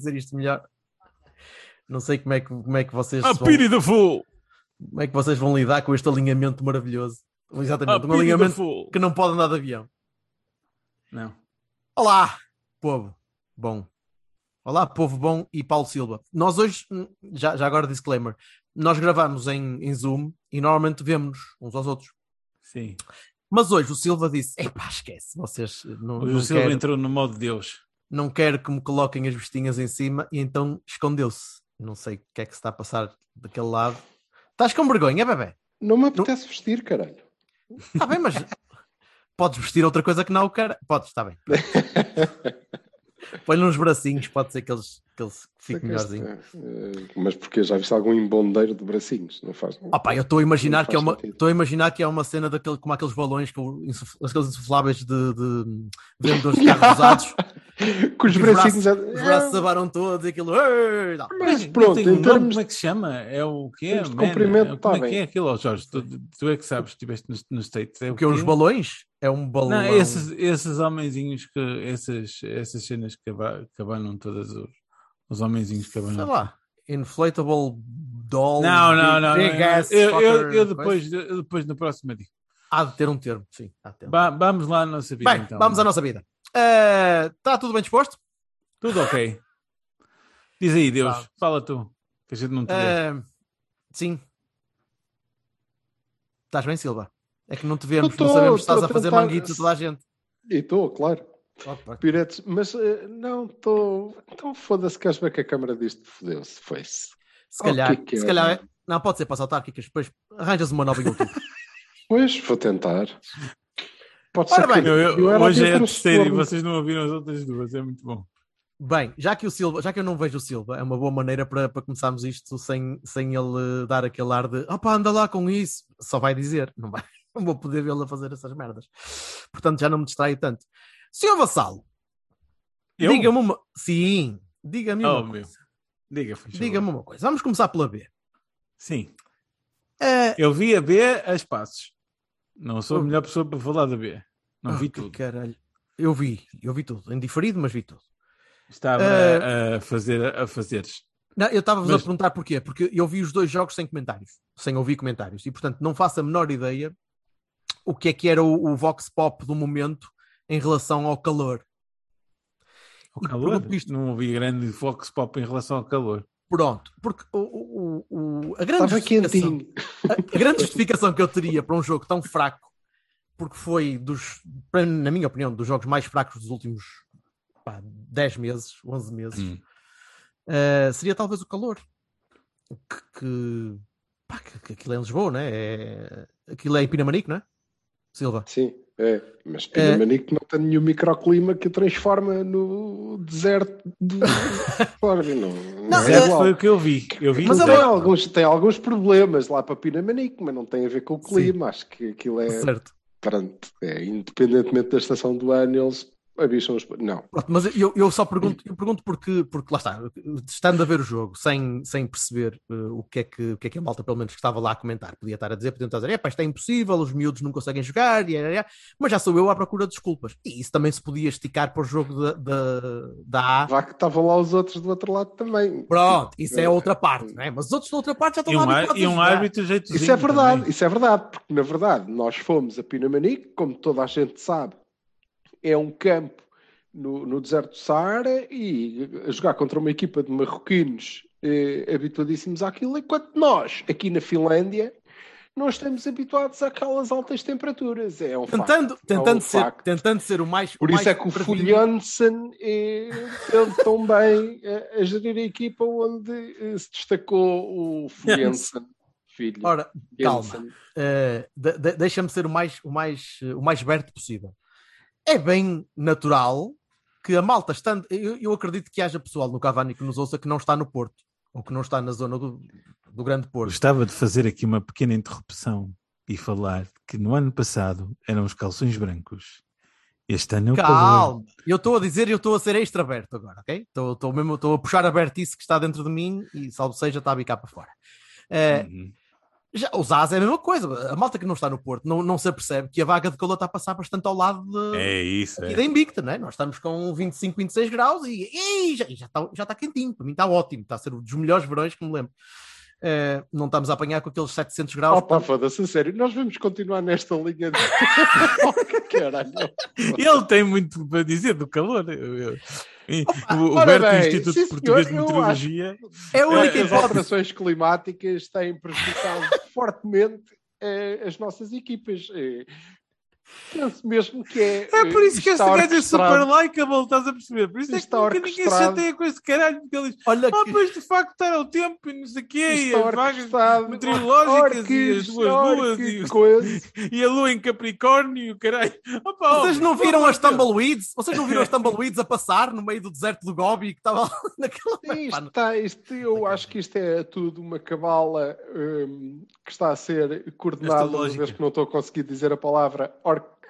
Dizer isto melhor? Não sei como é que, como é que vocês A vão, pity the fool. como é que vocês vão lidar com este alinhamento maravilhoso. A Exatamente, um pity the alinhamento que não pode andar de avião. Não. Olá, povo bom. Olá, povo bom e Paulo Silva. Nós hoje, hum, já, já agora disclaimer, nós gravamos em, em Zoom e normalmente vemos uns aos outros. Sim. Mas hoje o Silva disse: Epá, esquece, vocês não, Hoje não, o Silva quero, entrou no modo Deus. Não quero que me coloquem as vestinhas em cima e então escondeu-se. Não sei o que é que se está a passar daquele lado. Estás com vergonha, bebê? Não me apetece vestir, caralho. Está bem, mas podes vestir outra coisa que não o cara. Podes, está bem. Põe-lhe uns bracinhos, pode ser que eles, que eles fiquem melhorzinho. Eh, Mas porque já viste algum embondeiro de bracinhos? Não faz? Ah pá, eu estou a imaginar Não que é uma estou a imaginar que é uma cena daquele, como aqueles balões com insuf- aqueles insufláveis de, de vendedores de carros usados Com os os bracinhos. braços, a- os braços abaram todos e aquilo. Mas pronto, em nome, termos. como é que se chama? É o quê? termos de comprimento, Como é tá que bem. é aquilo, Jorge? Tu, tu é que sabes, estiveste nos no States. É o porque os quê? balões é um balão Não, esses, esses homenzinhos que essas, essas cenas que aba- que abanam todas os, os homenzinhos que sei abanam. lá inflatable doll Não, não, não. big não. ass Eu, eu, eu depois, eu depois no próximo digo. há de ter um termo sim há de ter um. Ba- Vamos lá à nossa vida. bem então. vamos à nossa vida está tudo bem disposto Tudo ok. Diz aí, Deus. Tá. Fala tu. Que a gente não te vê. Eh, sim estás bem Silva é que não te vemos tô, não sabemos se estás a fazer tentar- manguitos a toda a gente E estou, claro. Opa. Piretes, mas eh, não estou. Então foda-se, queres ver que a câmara disto fodeu-se? Foi-se. Se Oh, calhar, que que se é? calhar, é- não pode ser para as autárquicas, depois arranjas uma nova em outubro. Pois, vou tentar. Pode Ora ser bem, que Eu- eu- eu hoje é a terceira e vocês não ouviram as outras duas. É muito bom. Bem, já que o Silva, já que eu não vejo o Silva, é uma boa maneira para, para começarmos isto sem, sem ele dar aquele ar de opá, anda lá com isso. Só vai dizer, não, vai, não vou poder vê-lo a fazer essas merdas. Portanto, já não me distraio tanto. Senhor Vassalo, Eu? diga-me uma. Sim, diga-me uma Oh, meu. coisa. Diga. Diga-me uma coisa. Vamos começar pela B. Sim. Eh, Eu vi a B a espaços. Não sou a melhor pessoa para falar da B. Não oh, vi que tudo. Caralho. Eu vi, eu vi tudo. Em diferido, mas vi tudo. Estava Eh, a, fazer a fazeres. Não, eu estava-vos Mas- a perguntar porquê, porque eu vi os dois jogos sem comentários, sem ouvir comentários, e portanto não faço a menor ideia o que é que era o, o Vox Pop do momento em relação ao calor. O calor? isto- Não ouvi grande fox pop em relação ao calor. Pronto, porque o, o- o- a, grande a, a grande justificação que eu teria para um jogo tão fraco, porque foi, dos, para- na minha opinião, dos jogos mais fracos dos últimos pá, 10 meses, 11 meses, Hum. Uh, seria talvez o calor. Que, que, pá, que, que aquilo é em Lisboa, né? É, aquilo é em Pinamanique, não é? Silva. Sim, é. Mas Pinamanique não tem nenhum microclima que o transforma no deserto do. Claro, não, não, Não, é igual. foi o que eu vi. Eu vi Mas é tem, alguns, tem alguns problemas lá para Pinamanique, mas não tem a ver com o clima. Acho que aquilo é. Certo. Pronto, é, independentemente da estação do ano, eles avisam os. Não. Pronto, mas eu, eu só pergunto, eu pergunto porque, porque lá está, estando a ver o jogo sem, sem perceber uh, o, que é que, o que é que a malta, pelo menos que estava lá a comentar, podia estar a dizer, podia estar a dizer, "Epá, isto é impossível, os miúdos não conseguem jogar, e, e, e", mas já sou eu à procura de desculpas. E isso também se podia esticar para o jogo da, da, da A. Vá que estavam lá os outros do outro lado também. Pronto, isso é outra parte, não é? Mas os outros da outra parte já estão E um, lá ar- habituados e um jogar. árbitro jeitozinho. Isso é verdade, também. isso é verdade, porque na verdade nós fomos a Pinamanique, como toda a gente sabe, é um campo no, no deserto do Saara e a jogar contra uma equipa de marroquinos eh, habituadíssimos àquilo, enquanto nós, aqui na Finlândia, não estamos habituados àquelas altas temperaturas. É um Tentando, facto. tentando, é um ser, facto. tentando ser o mais. Por o isso mais é que o. Fuljansen eh, teve tão bem eh, a gerir a equipa onde eh, se destacou o Fuljansen. filho. Ora, calma. Uh, de- de- deixa-me ser o mais, o, mais, o mais aberto possível. É bem natural que a malta estando. Eu, eu acredito que haja pessoal no Cavani que nos ouça que não está no Porto ou que não está na zona do, do Grande Porto. Gostava de fazer aqui uma pequena interrupção e falar que no ano passado eram os calções brancos. Este ano é o. Calma, eu estou a dizer e eu estou a ser extra aberto agora, ok? Estou mesmo a puxar abertice que está dentro de mim e salvo seja está a bicar para fora. Eh, Uhum. Já, os As é a mesma coisa. A malta que não está no Porto não, não se apercebe que a vaga de calor está a passar bastante ao lado de, É isso. É. da Invicta, né? Nós estamos com 25, 26 graus e, e já, e já, está, já está quentinho. Para mim está ótimo, está a ser um dos melhores verões que me lembro. Eh, não estamos a apanhar com aqueles 700 graus. Opa, portanto, foda-se, sério, nós vamos continuar nesta linha de. Ele tem muito para dizer do calor. Eu- eu- e o bem, Instituto sim, Português de senhor, Meteorologia. é a única As alterações climáticas têm prejudicado fortemente eh, as nossas equipas. Eh, penso mesmo que é. É por isso que este gajo é super likeable, estás a perceber? Por isso é que Está nunca ninguém se chateia com esse caralho, porque ele diz: Olha Ah, que- pois de facto está o tempo e não sei o quê, e as vagas meteorológicas e as duas luas e, coisa. e a lua em Capricórnio e o caralho. Opa, Vocês não viram as tumbleweeds? Vocês não viram as tumbleweeds a passar no meio do deserto do Gobi que estava naquela. Isto está, isto, eu acho que isto é tudo uma cabala hum, que está a ser coordenada, uma vez que não estou a conseguir dizer a palavra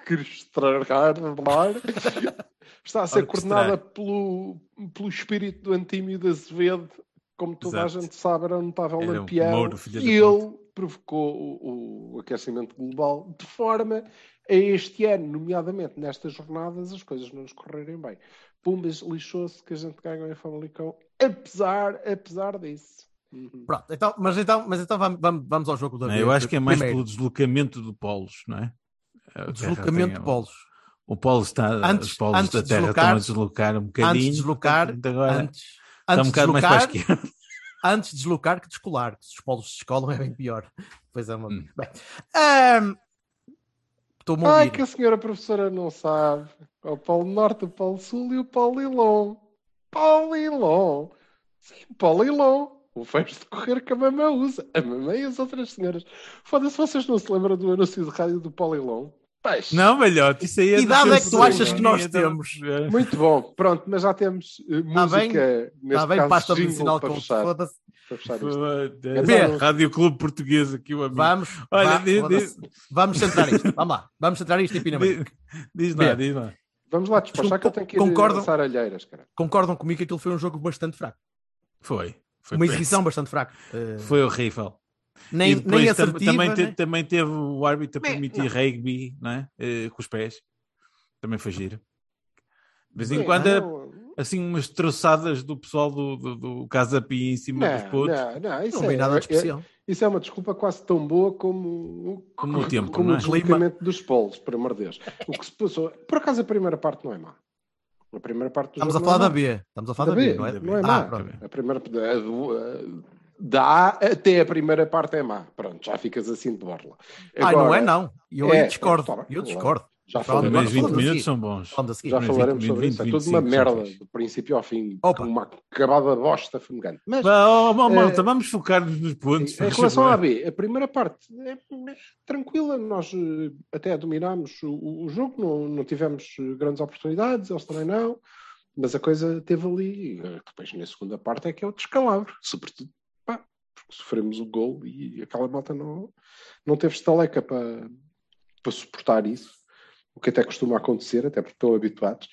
orquestrar, está a ser coordenada pelo, pelo espírito do Antímio de Azevedo, como toda Exato. a gente sabe, era um notável Era lampião, e ele provocou o, o aquecimento global de forma a este ano, nomeadamente nestas jornadas, as coisas não nos correrem bem. Pumbas lixou-se que a gente ganhou em Famalicão, apesar, apesar disso. Uhum. Pronto, então, mas então, mas então vamos, vamos, vamos ao jogo da Não, eu acho que é mais Primeiro, pelo deslocamento do polos, não é? Terra deslocamento tem- de polos. O polo está, Antes- os polos antes da Terra deslocar- estão a deslocar um bocadinho. Antes de deslocar, agora antes, está um bocado mais para a deslocar, esquerda. antes de deslocar que descolar. que Se os polos se descolam é bem pior. Pois é, uma... Hum. Bem, ahm, Estou-me a Ai, ouvir. que a senhora professora não sabe. O Polo Norte, o Polo Sul e o Polilon. Polilon. Sim, Polilon. O fecho de correr que a mamãe usa. A mamãe e as outras senhoras. Foda-se, vocês não se lembram do anúncio de rádio do Polilon? Peixe. Não, velhote, isso aí é Que idade é que tu achas que nós Então, temos? é. Muito bom. Pronto, mas já temos uh, Tá bem? música, neste Está bem, caso, pasta medicinal para com fechar, foda-se. para fechar isto. Foda-se. Bê. Rádio Clube Português aqui, o amigo. Vamos, Olha, vá, diz- vamos centrar isto. Vamos lá, vamos centrar isto em Pinamanique. Diz, lá, diz lá. Vamos lá despachar que eu tenho que ir Concordam? lançar alheiras, cara. Concordam comigo que aquilo foi um jogo bastante fraco. Foi. Foi Uma exibição bastante fraca. Eh, Foi horrível. Nem, e depois nem assertiva. também, te- né? também teve o árbitro a permitir rugby não é? Eh, com os pés. Também foi giro. De vez em quando, é não- assim, umas troçadas do pessoal do, do, do Casa Pia em cima dos Não, putos. não, não, isso Não é- nada de é- especial. Isso é uma desculpa quase tão boa como, Como o tempo, como não o é? deslocamento dos polos, por amor de Deus. O que se passou. Por acaso a primeira parte não é má. A primeira parte do Estamos a jogo falar não da é. B. Estamos a falar da, B, não é? Não é Ah, má. pronto. A primeira A até a primeira parte é má. Pronto, já ficas assim de borla. Ah, não é não. Eu É, aí discordo. tá bem, eu claro. discordo. Já falaremos, agora 20 falamos minutos são bons. Já falaremos 20, sobre isso. É 20, tudo uma 25 são merda, do princípio ao fim, Opa. uma acabada bosta fumegante. Mas oh, oh, malta, Eh, vamos focar-nos nos pontos. Em relação à B, a primeira parte é, é tranquila, nós eh, até dominámos o, o jogo, não, não tivemos eh, grandes oportunidades, eles também não, mas a coisa teve ali, depois na segunda parte é que é o descalabro, sobretudo sofremos o gol e aquela malta não, não teve estaleca para, para suportar isso, o que até costuma acontecer, até porque estão habituados.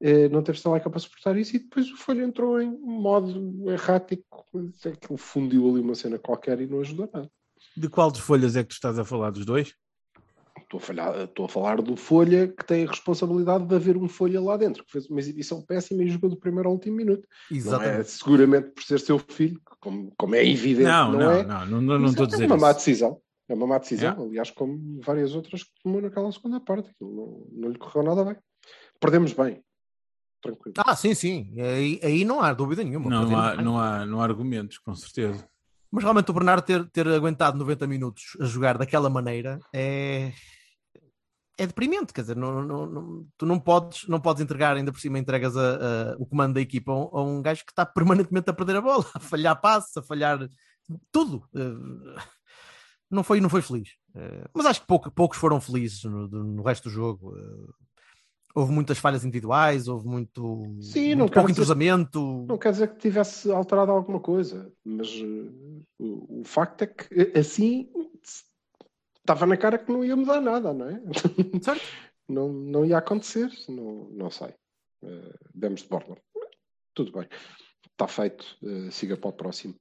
Eh, não teve estaleca para suportar isso e depois o Folha entrou em modo errático, aquilo fundiu ali uma cena qualquer e não ajudou nada. De qual dos folhas é que tu estás a falar? Dos dois? Estou a, falhar- estou a falar do Folha, que tem a responsabilidade de haver um Folha lá dentro, que fez uma exibição péssima e jogou do primeiro ao último minuto. Não é Exatamente. seguramente por ser seu filho, como, como é evidente, Não, não, não, é. não, não, não, não estou a é dizer uma má isso. decisão. É uma má decisão, É. aliás, como várias outras que tomou naquela segunda parte. Aquilo não, não lhe correu nada bem. Perdemos bem. Tranquilo. Ah, sim, sim. Aí, aí não há dúvida nenhuma. Não, há, bem. não, há, não há argumentos, com certeza. Mas realmente o Bernardo ter, ter aguentado 90 minutos a jogar daquela maneira é, é deprimente. Quer dizer, não, não- não- tu não podes, não podes entregar, ainda por cima entregas a- a- o comando da equipa a um, a um gajo que está permanentemente a perder a bola, a falhar passos, a falhar tudo. Eh, Não foi, não foi feliz. Eh, mas acho que pouco- poucos foram felizes no, no resto do jogo. Houve muitas falhas individuais, houve muito, Sim, muito não pouco entrosamento. Não quer dizer que tivesse alterado alguma coisa, mas eh, o, o facto é que eh, assim estava na cara que não ia mudar nada, não é? Certo? não, não ia acontecer, não, não sei. Eh, demos de borla. Tudo bem, está feito, eh, siga para o próximo.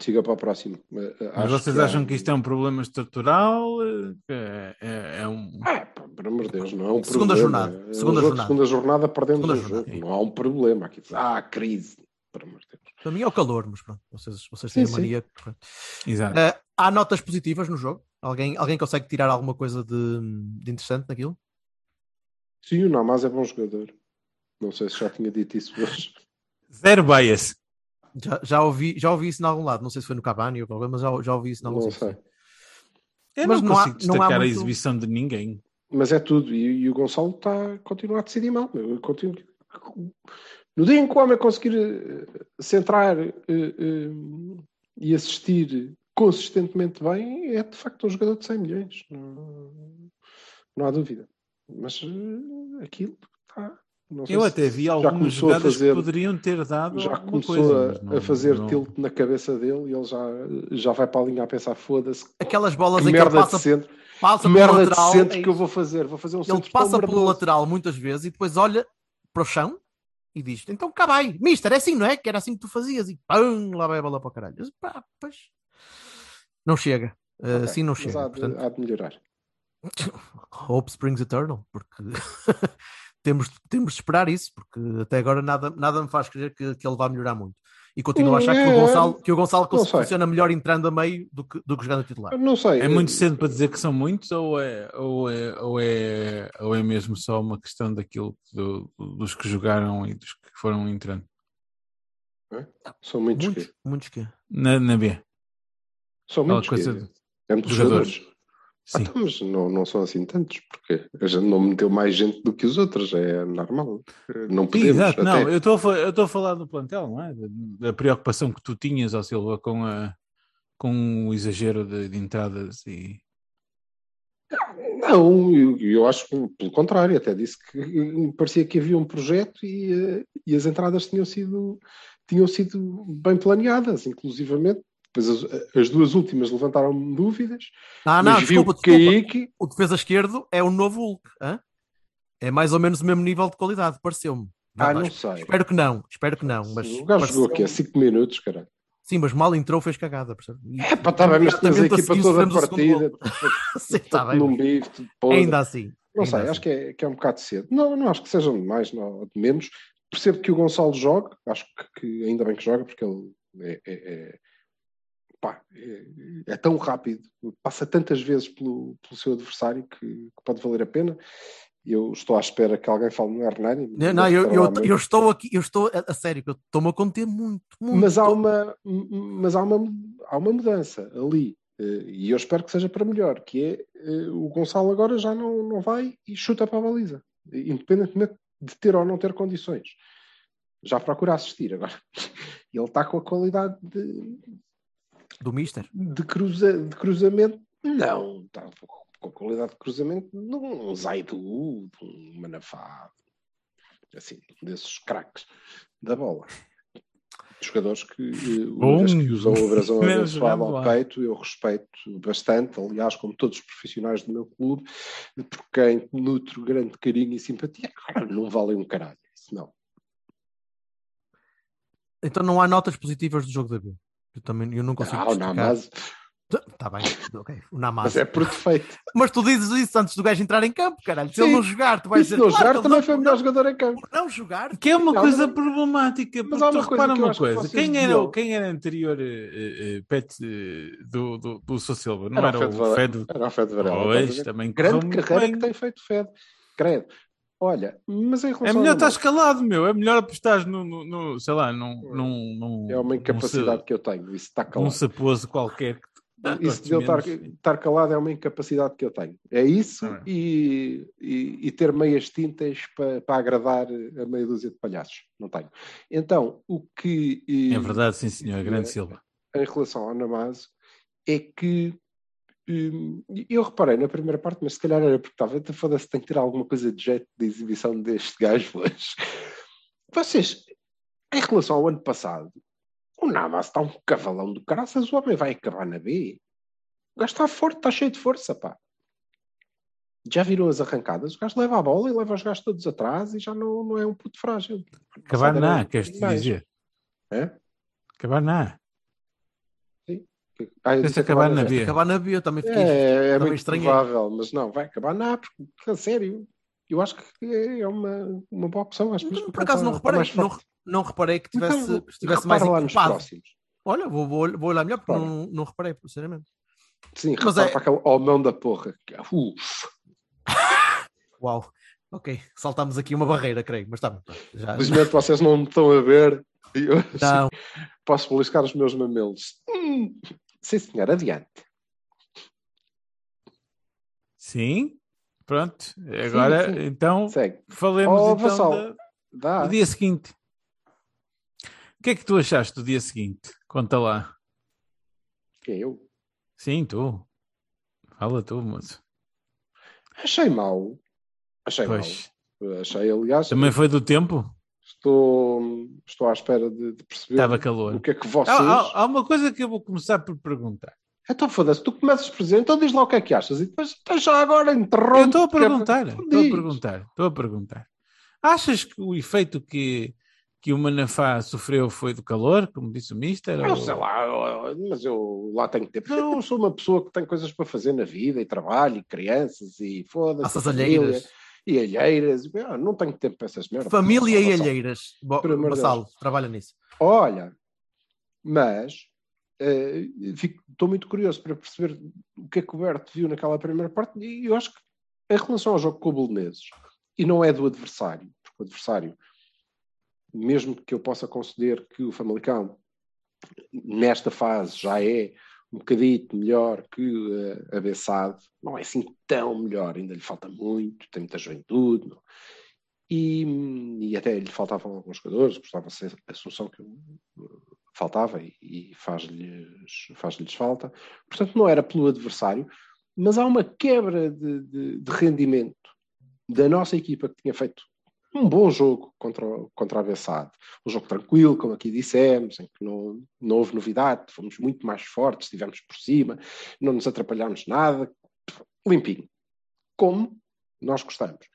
Siga para o próximo. Eh, eh, Mas vocês há- acham que isto é um problema estrutural? eh, que É, é- é um. Ah, pá, por amor de Deus, não é um Segunda problema. jornada, É um segunda jogo, jornada. segunda jornada perdemos Segunda o jornada. jogo. Não há um problema aqui. Ah, crise. Por amor de Deus. Para mim é o calor, mas pronto, vocês, vocês Sim, têm a sim. mania. que- pronto. Exato. Eh, há notas positivas no jogo? Alguém, alguém consegue tirar alguma coisa de, de interessante naquilo? Sim, o Namaz é bom jogador. Não sei se já tinha dito isso hoje. Zero bias. Já, já, ouvi, já ouvi isso em algum lado, não sei se foi no Cavani ou qualquer, mas já, já ouvi isso em algum Não sítio. sei. Eu Mas não não há- consigo não há destacar a muito- exibição de ninguém. Mas é tudo. E, e o Gonçalo está a continuar a decidir mal. Eu continuo... No dia em que o homem conseguir eh, centrar eh, eh, e assistir consistentemente bem, é de facto um jogador de 100 milhões. Não, não há dúvida. Mas eh, aquilo está. Não sei Eu até vi algumas jogadas fazer- que poderiam ter dado já começou coisa. a, não- a fazer não- tilt na cabeça dele e ele já, já vai para a linha a pensar: foda-se, Aquelas bolas que em que ele merda de passa, centro, passa pelo merda de lateral, centro é que eu vou fazer. Vou fazer um ele centro passa pelo lateral muitas vezes e depois olha para o chão e diz: Então cá vai, mister, é assim, não é? Que era assim que tu fazias e pum, lá vai a bola para o caralho. Eu disse, "Pá, pois. Não chega, Eh, Ok, assim não chega. há de, Portanto, há de melhorar. Hope springs eternal, porque temos, temos de esperar isso, porque até agora nada, nada me faz crer que, que ele vai melhorar muito. E continuo a achar que o É, Gonçalo, que o Gonçalo funciona melhor entrando a meio do que, do que jogando a titular. Não sei. É muito cedo para dizer que são muitos ou é, ou é, ou é, ou é mesmo só uma questão daquilo do- dos que jogaram e dos que foram entrando? São muitos. Muitos, quê? muitos que Na, na B. São muitos. de É muitos jogadores. jogadores. Sim. Ah, mas não, não são assim tantos, porque a gente não meteu mais gente do que os outros, é normal. Não Sim, podemos. exato, não, até. eu estou a fa- eu estou a falar do plantel, não é? Da, da preocupação que tu tinhas, ó Silva, com, a, com o exagero de, de entradas e. Não, eu, eu acho que, pelo contrário, até disse que eh, parecia que havia um projeto e, eh, e as entradas tinham sido, tinham sido bem planeadas, inclusivamente. Depois as, as duas últimas levantaram-me dúvidas, Ah, não, desculpa, desculpa. aí que O defesa esquerdo é o novo Hulk. hã? É mais ou menos o mesmo nível de qualidade, pareceu-me. Ah, Não, não sei. Espero que não, espero que não. Mas o gajo jogou aqui a pareceu- 5 minutos, cara. Sim, mas mal entrou, fez cagada. E- É pá, está bem, mas tinhas a equipa toda segundo partida, gol. Sim, tá bem, num bife. Ainda assim. Não ainda sei, assim. acho que é, que é um bocado cedo. Não, não acho que sejam de mais, não, ou de menos. Percebo que o Gonçalo joga, acho que, que ainda bem que joga, porque ele é, é- é- pá, é- é tão rápido, passa tantas vezes pelo, pelo seu adversário que, que pode valer a pena. Eu estou à espera que alguém fale no Hernani. Não, não, eu, eu, eu estou aqui, eu estou a, a sério, que eu estou-me a conter muito, muito. mas há uma, mas há uma, há uma mudança ali. eh, E eu espero que seja para melhor, que é eh, o Gonçalo agora já não, não vai e chuta para a baliza, independentemente de ter ou não ter condições. Já procura assistir agora. Ele está com a qualidade de, Do Mister. de, cruza, de cruzamento. Não, está com a qualidade de cruzamento de um Zaidu, de um Manafá, assim, desses craques da bola. Jogadores que, eh, uma vez que usam o brasão abençoado ao peito, eu respeito bastante, aliás, como todos os profissionais do meu clube, por quem nutro grande carinho e simpatia, Agora, não valem um caralho, isso não. Então não há notas positivas do jogo da B. Eu também eu não consigo Ah, o. Namaz, Está bem, ok. O Namaz. mas é por defeito. Mas tu dizes isso antes do gajo entrar em campo, caralho. Se Sim. ele não jogar, tu vais E se dizer. não "Claro jogar, que também não- foi o melhor jogador em campo. por não jogar. Que é uma Não, coisa mas- problemática, mas porque há tu uma coisa que uma que coisa, vocês quem era, quem era anterior eh, eh, pet eh, do, do, do Sr. Silva? Não Era era, o Fed o Varela. Era o Fed Varela. Pois, também Grande carreira bem. que tem feito Fed. Credo. Olha, mas em relação É melhor estar escalado, meu. É melhor apostares no, no, no, sei lá, num, num, num, é uma incapacidade que eu tenho. Isso está calado. saposo qualquer. que Isso de eu estar, estar calado é uma incapacidade que eu tenho. É isso Ah. e, e, e ter meias tintas para, para agradar a meia dúzia de palhaços. Não tenho. Então, o que. eh, É verdade, sim senhor, grande É. Silva. Em relação ao Namazo, é que eu reparei na primeira parte, mas se calhar era porque estava, então foda-se, tem que ter alguma coisa de jeito de exibição deste gajo hoje. Vocês, em relação ao ano passado, o Navas está um cavalão do caraças, o homem vai acabar na B. O gajo está forte, está cheio de força, pá. Já viram as arrancadas? O gajo leva a bola e leva os gajos todos atrás e já não, não é um puto frágil. Acabar na, queres mais. dizer? É? Acabar na. Disse acabar na B. Acabar na B, eu também fiquei. É, é também muito estranhei. provável, mas não, vai acabar na A, porque, a sério, eu acho que é uma, uma boa opção. Acho que Por acaso não reparei, não, não reparei que tivesse, Então, estivesse mais lá nos equipado. próximos. Olha, vou, vou, vou olhar melhor porque não, não reparei, sinceramente. Sim, Mas repara é- para aquele homão da porra. é, Uf, Uau. Ok, saltámos aqui uma barreira, creio, mas está Já, felizmente vocês não me estão a ver. Eu assim, não, posso beliscar os meus mamelos. Hum, sim, senhor, adiante. Sim? Pronto. Agora, sim. então, Segue. falemos Oh, então da- do dia seguinte. O que é que tu achaste do dia seguinte? Conta lá. Eu. Sim, tu. Fala tu, moço. Achei mal. Achei Pois. mal. Achei, aliás, Também foi do tempo? Estou, estou à espera de, de perceber Estava calor. o que é que Há, vocês. há- há uma coisa que eu vou começar por perguntar. Então foda-se, tu começas por dizer, então diz lá o que é que achas e depois então já agora Eu interrompe. estou a é perguntar, para- estou a perguntar, estou a perguntar. Achas que o efeito que, que o Manafá sofreu foi do calor, como disse o Mister? Eu ou- sei lá, eu- mas eu lá tenho tempo. Eu sou uma pessoa que tem coisas para fazer na vida, e trabalho, e crianças, e foda-se. Alheiras. E alheiras. e, ah, não tenho tempo para essas merdas. Família e Vassal. alheiras. Vassalo, trabalha nisso. Olha, mas fico- estou muito curioso para perceber o que é que o Berto viu naquela primeira parte e eu acho que em relação ao jogo com o Belenenses, e não é do adversário, porque o adversário, mesmo que eu possa conceder que o Famalicão nesta fase já é um bocadito melhor que eh, a Bessade, não é assim tão melhor, ainda lhe falta muito, tem muita juventude, não? E, e até lhe faltavam alguns jogadores, gostava ser a Assunção que faltava e, e faz-lhes faz-lhes falta. Portanto, não era pelo adversário, mas há uma quebra de, de- de rendimento da nossa equipa que tinha feito um bom jogo contra, contra a Bessade. Um jogo tranquilo, como aqui dissemos, em que não, não houve novidade, fomos muito mais fortes, estivemos por cima, não nos atrapalhámos nada, limpinho. Como nós gostamos.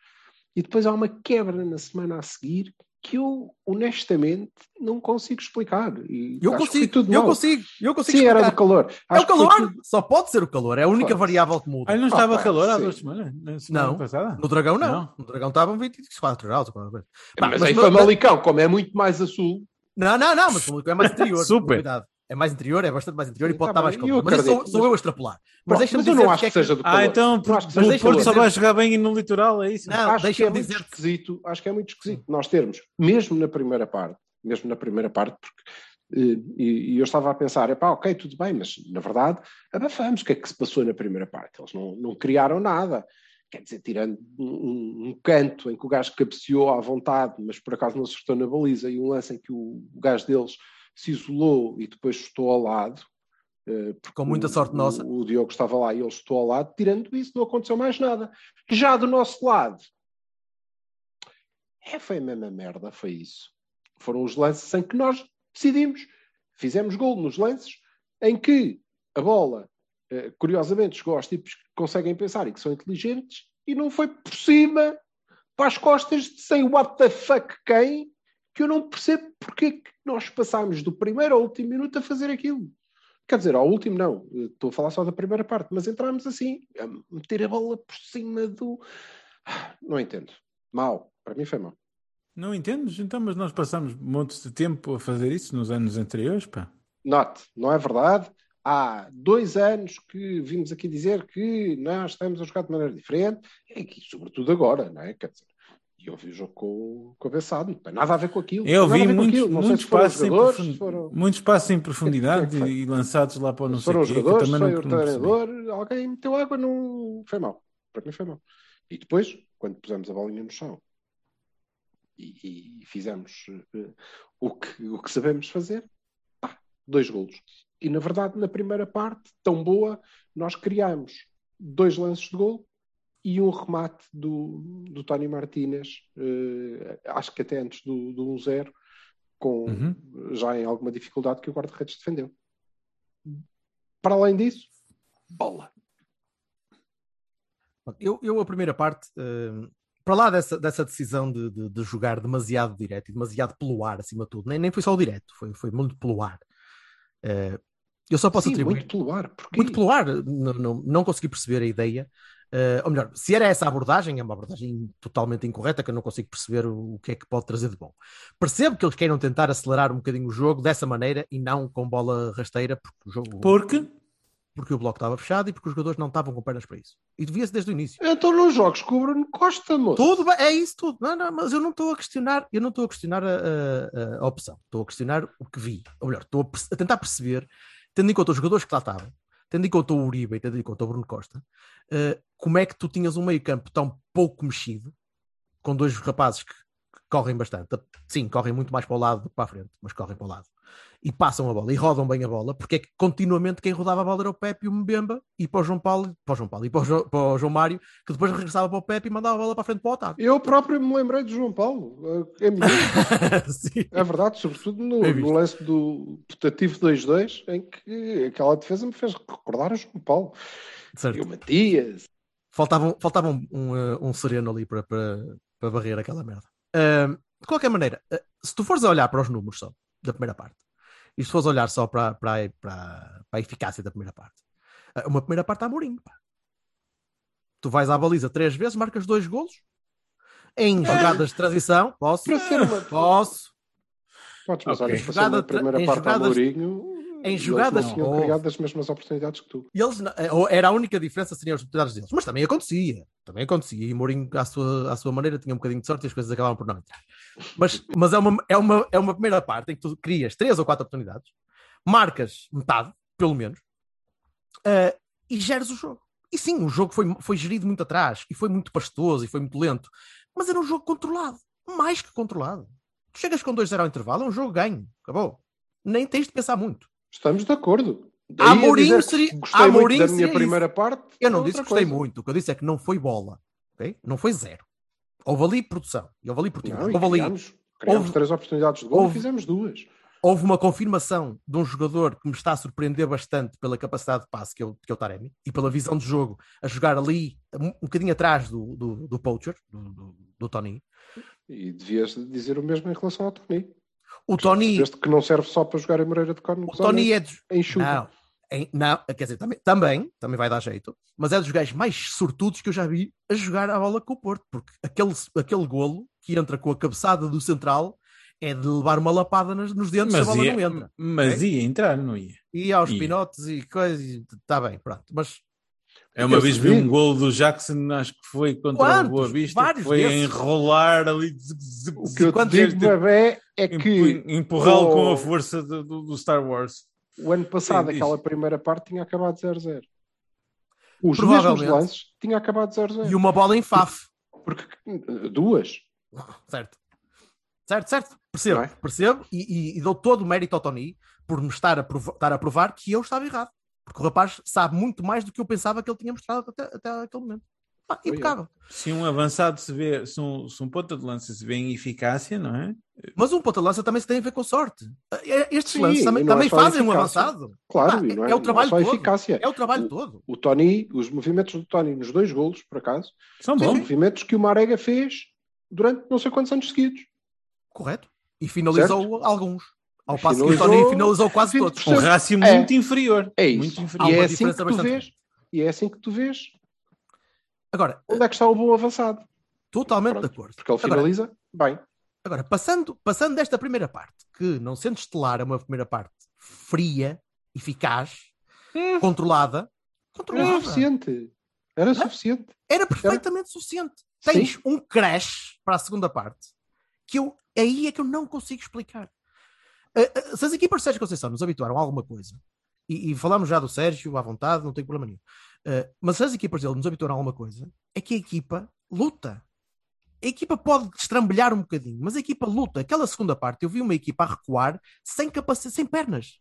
E depois há uma quebra na semana a seguir que eu, honestamente, não consigo explicar. E Eu foi consigo, tudo eu mau. consigo, eu consigo Sim, era explicar. do calor. É Acho o foi calor, tudo- só pode ser o calor, é a única variável que muda. Ah, não Ah, estava pá, calor há duas semanas? Na semana Não. passada? No Dragão não. Não. No Dragão estavam 24 graus. Pá, Mas, mas- em mas- Famalicão, como é muito mais a sul, Não, não, não, mas o Famalicão é mais interior. Super. Cuidado. É mais interior, é bastante mais interior e pode tá estar mais calor. Mas sou, sou eu a extrapolar. Mas Bom, deixa-me mas eu dizer não acho que, porque é seja do calor. Ah, então Não acho que o Porto só vai jogar bem no litoral, é isso? Não, acho que é muito esquisito, acho que é muito esquisito nós termos, mesmo na primeira parte, mesmo na primeira parte, porque eh, e, e eu estava a pensar, epá, ok, tudo bem, mas na verdade abafamos o que é que se passou na primeira parte. Eles não, não criaram nada. Quer dizer, tirando um, um- um canto em que o gajo cabeceou à vontade, mas por acaso não acertou na baliza, e um lance em que o, o gajo deles se isolou e depois chutou ao lado, eh, porque Com muita sorte o- nossa. O, Diogo estava lá e ele chutou ao lado, tirando isso, não aconteceu mais nada. Já do nosso lado, é, foi a mesma merda, foi isso. Foram os lances em que nós decidimos. Fizemos gol nos lances em que a bola, eh, curiosamente, chegou aos tipos que conseguem pensar e que são inteligentes e não foi por cima, para as costas de sem what the fuck quem, que eu não percebo porque é que nós passámos do primeiro ao último minuto a fazer aquilo. Quer dizer, ao último não, estou a falar só da primeira parte, mas entramos assim, a meter a bola por cima do. Ah, Não entendo. Mal, para mim foi mal. Não entendes? Então, mas nós passamos montes de tempo a fazer isso nos anos anteriores, pá. Note, não é verdade? Há dois anos que vimos aqui dizer que nós estamos a jogar de maneira diferente, e que, sobretudo agora, não é? Quer dizer, e eu vi o jogo com, Bessado, não tem nada a ver com aquilo. Eu vi muitos, passos em profund- foram, muitos passos em profundidade é e lançados lá para o não foram o os jogadores, também foi não, o treinador, alguém meteu água, não foi mal. Para mim foi mal. E depois, quando pusemos a bolinha no chão e, e fizemos eh, o, que, o que sabemos fazer, pá, dois golos. E na verdade, na primeira parte, tão boa, nós criámos dois lances de gol e um remate do, do Tony Martínez, eh, acho que até antes do, do 1-0, com Uhum. já em alguma dificuldade que o guarda-redes defendeu. Para além disso, bola. Eu, eu a primeira parte, hum, para lá dessa, dessa decisão de, de, de jogar demasiado direto e demasiado pelo ar, acima de tudo, nem, nem foi só o direto, foi, foi muito pelo ar. Eh, eu só posso Sim, atribuir. muito pelo ar. Porquê? muito pelo ar, não, não, não consegui perceber a ideia. Eh, ou melhor, se era essa a abordagem, é uma abordagem totalmente incorreta, que eu não consigo perceber o, o que é que pode trazer de bom. Percebo que eles queiram tentar acelerar um bocadinho o jogo dessa maneira e não com bola rasteira, porque o, jogo, Porque porque o bloco estava fechado e porque os jogadores não estavam com pernas para isso. E devia-se desde o início. Então nos jogos com o Bruno Costa, moço. Tudo bem, é isso tudo. Não, não, mas eu não estou a questionar, eu não estou a questionar a, a- a opção. Estou a questionar o que vi. Ou melhor, estou a, a tentar perceber, tendo em conta os jogadores que lá estavam, tendo em conta o Uribe e tendo em conta o Bruno Costa, eh, como é que tu tinhas um meio-campo tão pouco mexido, com dois rapazes que, que correm bastante. Sim, correm muito mais para o lado do que para a frente, mas correm para o lado. E passam a bola e rodam bem a bola, porque é que continuamente quem rodava a bola era o Pepe e o Mbemba, e para o João Paulo, para o João Paulo e para o João, para o João Mário, que depois regressava para o Pepe e mandava a bola para a frente para o Otávio. Eu próprio me lembrei de João Paulo. É, é verdade, sobretudo no, visto. no lance do putativo 2-2, em que aquela defesa me fez recordar o João Paulo. Certo. E o Matias. Faltava, faltava um, um, eh, um sereno ali para, para, para varrer aquela merda. Ahm, de qualquer maneira, eh, se tu fores a olhar para os números só da primeira parte, e se fores a olhar só para, para, para, para a eficácia da primeira parte, eh, uma primeira parte a Mourinho. pá. Tu vais à baliza três vezes, marcas dois golos em jogadas de transição. Posso? Para ser uma- Posso? Podes, mas Ok. olha, para ser Jogada uma tra- primeira em parte jogadas- ao Mourinho, em jogadas- não tinham Oh. criado as mesmas oportunidades que tu. Eles, eh, ou era a única diferença seriam as oportunidades deles, mas também acontecia, também acontecia, e Mourinho à sua, à sua maneira tinha um bocadinho de sorte e as coisas acabavam por não entrar. Mas, mas é, uma, é, uma, é uma primeira parte em que tu crias três ou quatro oportunidades, marcas metade, pelo menos, eh, e geres o jogo. E sim, o jogo foi, foi gerido muito atrás, e foi muito pastoso, e foi muito lento, mas era um jogo controlado, mais que controlado. Tu chegas com 2-0 ao intervalo, é um jogo ganho, acabou. Nem tens de pensar muito. Estamos de acordo. A Daí a Mourinho seria- Gostei a muito Mourinho da minha primeira parte. Eu não disse que gostei muito, o que eu disse é que não foi bola, ok? Não foi zero. Houve ali produção, e houve ali oportunidade, Não, e houve ali, criámos, houve- três oportunidades de gol houve- e fizemos duas. houve uma confirmação de um jogador que me está a surpreender bastante pela capacidade de passe, que é o, que é o Taremi, e pela visão de jogo, a jogar ali um, um bocadinho atrás do, do, do Poacher, do, do, do Tony. E devias dizer o mesmo em relação ao Tony. O Tony, Percebeste que não serve só para jogar em Moreira de Corno o Tony é dos, em chuva. Não, em- não, quer dizer, também, também, também vai dar jeito, mas é dos gajos mais sortudos que eu já vi a jogar a bola com o Porto, porque aquele, aquele golo que entra com a cabeçada do central é de levar uma lapada nos, nos dentes se a mas bola ia, não entra. mas ok? ia entrar, não ia. E aos ia. pinotes e coisas, está bem, pronto. Mas É uma vez vi um gol do Jackson, acho que foi contra Quantos? o Boa Vista, foi a enrolar ali, O que eu digo, este- Babé, é que empurrá-lo com a força do- do Star Wars. O ano passado Sim, aquela primeira parte tinha acabado 0-0. Os mesmos lances tinha acabado 0-0. e uma bola em Faf, Porque duas. certo? Certo, certo. Percebo, é? percebo e, e- e dou todo o mérito ao Tony por me estar a, prova- estar a provar que eu estava errado. Porque o rapaz sabe muito mais do que eu pensava que ele tinha mostrado até, até aquele momento. Pá, impecável. Se um avançado se vê, se um, se um ponta de lança se vê em eficácia, não é? Mas um ponta-lança também se tem a ver com sorte. Estes Sim, lances também, é também a fazem um avançado. Claro, Pá, e não é, é o trabalho não é só todo. eficácia. É o trabalho O- todo. O Tony, os movimentos do Tony nos dois golos, por acaso, São são bons. movimentos que o Marega fez durante não sei quantos anos seguidos. Correto. E finalizou alguns. Ao passo que o Finalizou Tony finalizou quase 20%. todos. Um rácio É. muito inferior. É isso. Muito inferior. E é assim que tu vês. E é assim que tu vês Agora, onde é que está o bom avançado. totalmente Pronto, de acordo. Porque ele Agora, finaliza bem. Agora, passando, passando desta primeira parte, que não sendo estelar, é uma primeira parte fria, eficaz, controlada, Era controlada. suficiente. Era suficiente. Era perfeitamente suficiente. Tens um crash para a segunda parte que eu aí é que eu não consigo explicar. Uh, uh, se as equipas de Sérgio Conceição nos habituaram a alguma coisa, e, e falamos já do Sérgio à vontade, não tem problema nenhum, Uh, mas se as equipas dele nos habituaram a alguma coisa, é que a equipa luta. A equipa pode destrambelhar um bocadinho, mas a equipa luta. Aquela segunda parte, eu vi uma equipa a recuar sem capacidade, sem pernas.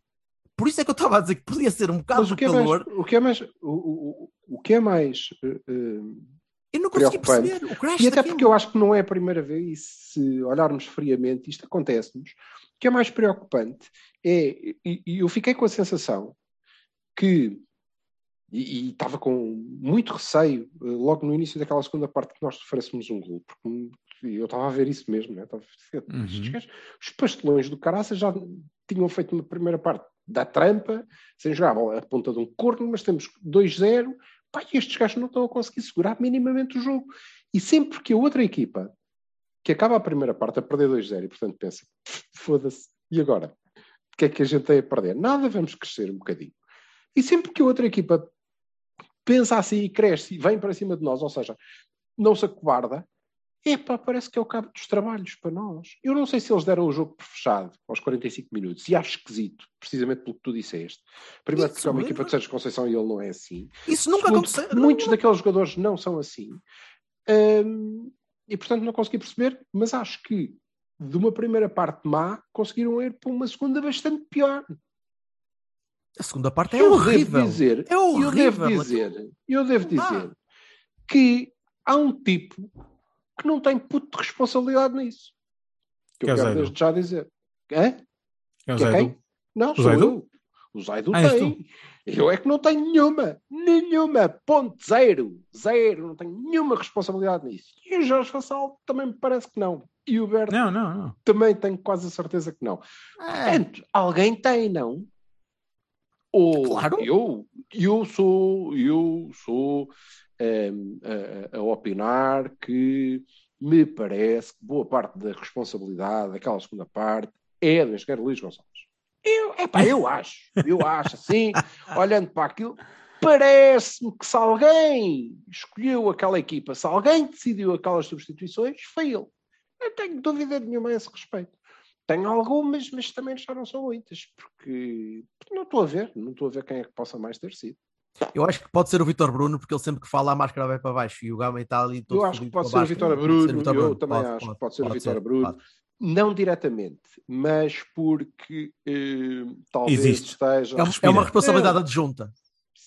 por isso é que eu estava a dizer que podia ser um bocado Mas o que é mais, calor. o que é mais, o, o, o que é mais eh, eh, Eu não consegui perceber o crash E até porque eu acho que não é a primeira vez, se olharmos friamente, isto acontece-nos. O que é mais preocupante é, e, e eu fiquei com a sensação que, e, e estava com muito receio, eh, logo no início daquela segunda parte, que nós sofrêssemos um gol, porque hum, eu estava a ver isso mesmo, né? Estava Uhum. os pastelões do Caraça já tinham feito uma primeira parte da trampa, sem jogar a bola a ponta de um corno, mas temos 2-0, pá, e estes gajos não estão a conseguir segurar minimamente o jogo. E sempre que a outra equipa, que acaba a primeira parte a perder 2-0, e portanto pensa, foda-se, e agora? O que é que a gente tem a perder? Nada, vamos crescer um bocadinho. E sempre que a outra equipa pensa assim e cresce e vem para cima de nós, ou seja, não se acobarda, epá, parece que é o cabo dos trabalhos para nós. Eu não sei se eles deram o jogo por fechado aos 45 minutos, e acho esquisito, precisamente pelo que tu disseste. Primeiro Isso porque é uma equipa de Sérgio Conceição e ele não é assim. Isso nunca Segundo, aconteceu. Muitos Não- daqueles jogadores não são assim. Hum, e portanto não consegui perceber, mas acho que de uma primeira parte má conseguiram ir para uma segunda bastante pior. A segunda parte é eu horrível. devo dizer, É horrível. eu devo dizer, eu devo dizer que há um tipo que não tem puto de responsabilidade nisso. Que Que é eu o quero desde já dizer. Hã? É o Que é quem? Não, O sou Zaidu? eu. O Zaidu Ah, tem. Eu é que não tenho nenhuma. Nenhuma. Ponto zero. Zero. Não tenho nenhuma responsabilidade nisso. E o Jorge Vassal também me parece que não. E o Berto Não, não, não. também tenho quase a certeza que não. É. Portanto, alguém tem, não? Ou Claro. eu, eu sou, eu sou ehm, a, a opinar que me parece que boa parte da responsabilidade daquela segunda parte é do engenheiro Luís Gonçalves. Eu, epá, eu acho, eu acho assim, olhando para aquilo, parece-me que se alguém escolheu aquela equipa, se alguém decidiu aquelas substituições, foi ele. Eu tenho dúvida nenhuma a esse respeito. Tenho algumas, mas também já não são muitas, porque não estou a ver, não estou a ver quem é que possa mais ter sido. Eu acho que pode ser o Vitor Bruno, porque ele sempre que fala a máscara vai para baixo e o Gama está ali todo eu acho que pode ser a o máscara. Vitória Pode Bruno, ser o Vítor eu Bruno, também pode, acho pode, que pode ser o ser, Bruno. pode. Não diretamente, mas porque eh, talvez Existe. estejam. É, uma- é uma responsabilidade adjunta.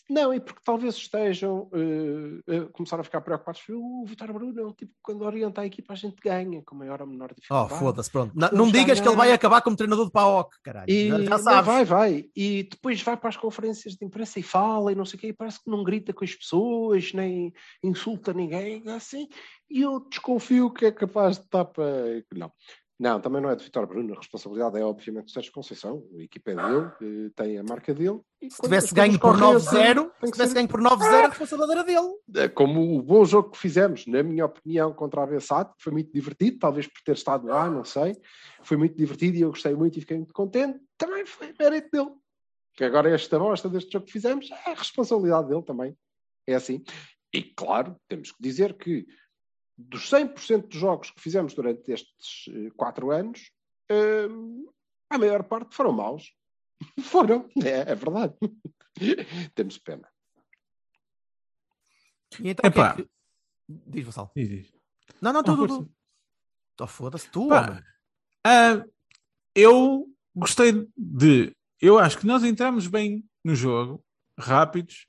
Não, e porque talvez estejam eh, a começar a ficar preocupados. O Vitória Bruno é um tipo que quando orienta a equipa a gente ganha, com maior ou menor Oh, dificuldade. foda-se, pronto. Não, não digas que ele vai acabar como treinador de PAOC, caralho. E já, já não, sabes. vai, vai. E depois vai para as conferências de imprensa e fala e não sei o quê, e parece que não grita com as pessoas, nem insulta ninguém, assim. E eu desconfio que é capaz de estar para. Não. Não, também não é de Vitor Bruno. A responsabilidade é, obviamente, do Sérgio Conceição. A equipa é dele, eh, tem a marca dele. E Se tivesse ganho por correm assim, 9-0, tem se tivesse ganho por 9-0, a responsabilidade era dele. É Como o bom jogo que fizemos, na minha opinião, contra a Bessat, foi muito divertido, talvez por ter estado lá, não sei. Foi muito divertido e eu gostei muito e fiquei muito contente. Também foi mérito dele. Que agora esta bosta deste jogo que fizemos é a responsabilidade dele também. É assim. E claro, temos que dizer que dos 100% dos jogos que fizemos durante estes eh, quatro anos, hum, a maior parte foram maus. Foram, é, é verdade. temos pena. E então, que é Epá. que... Diz, Vassal. Diz, diz. Não, não, Não, tu, tu, tu. Foda-se, tu, ah, eu gostei de. Eu acho que nós entramos bem no jogo, rápidos,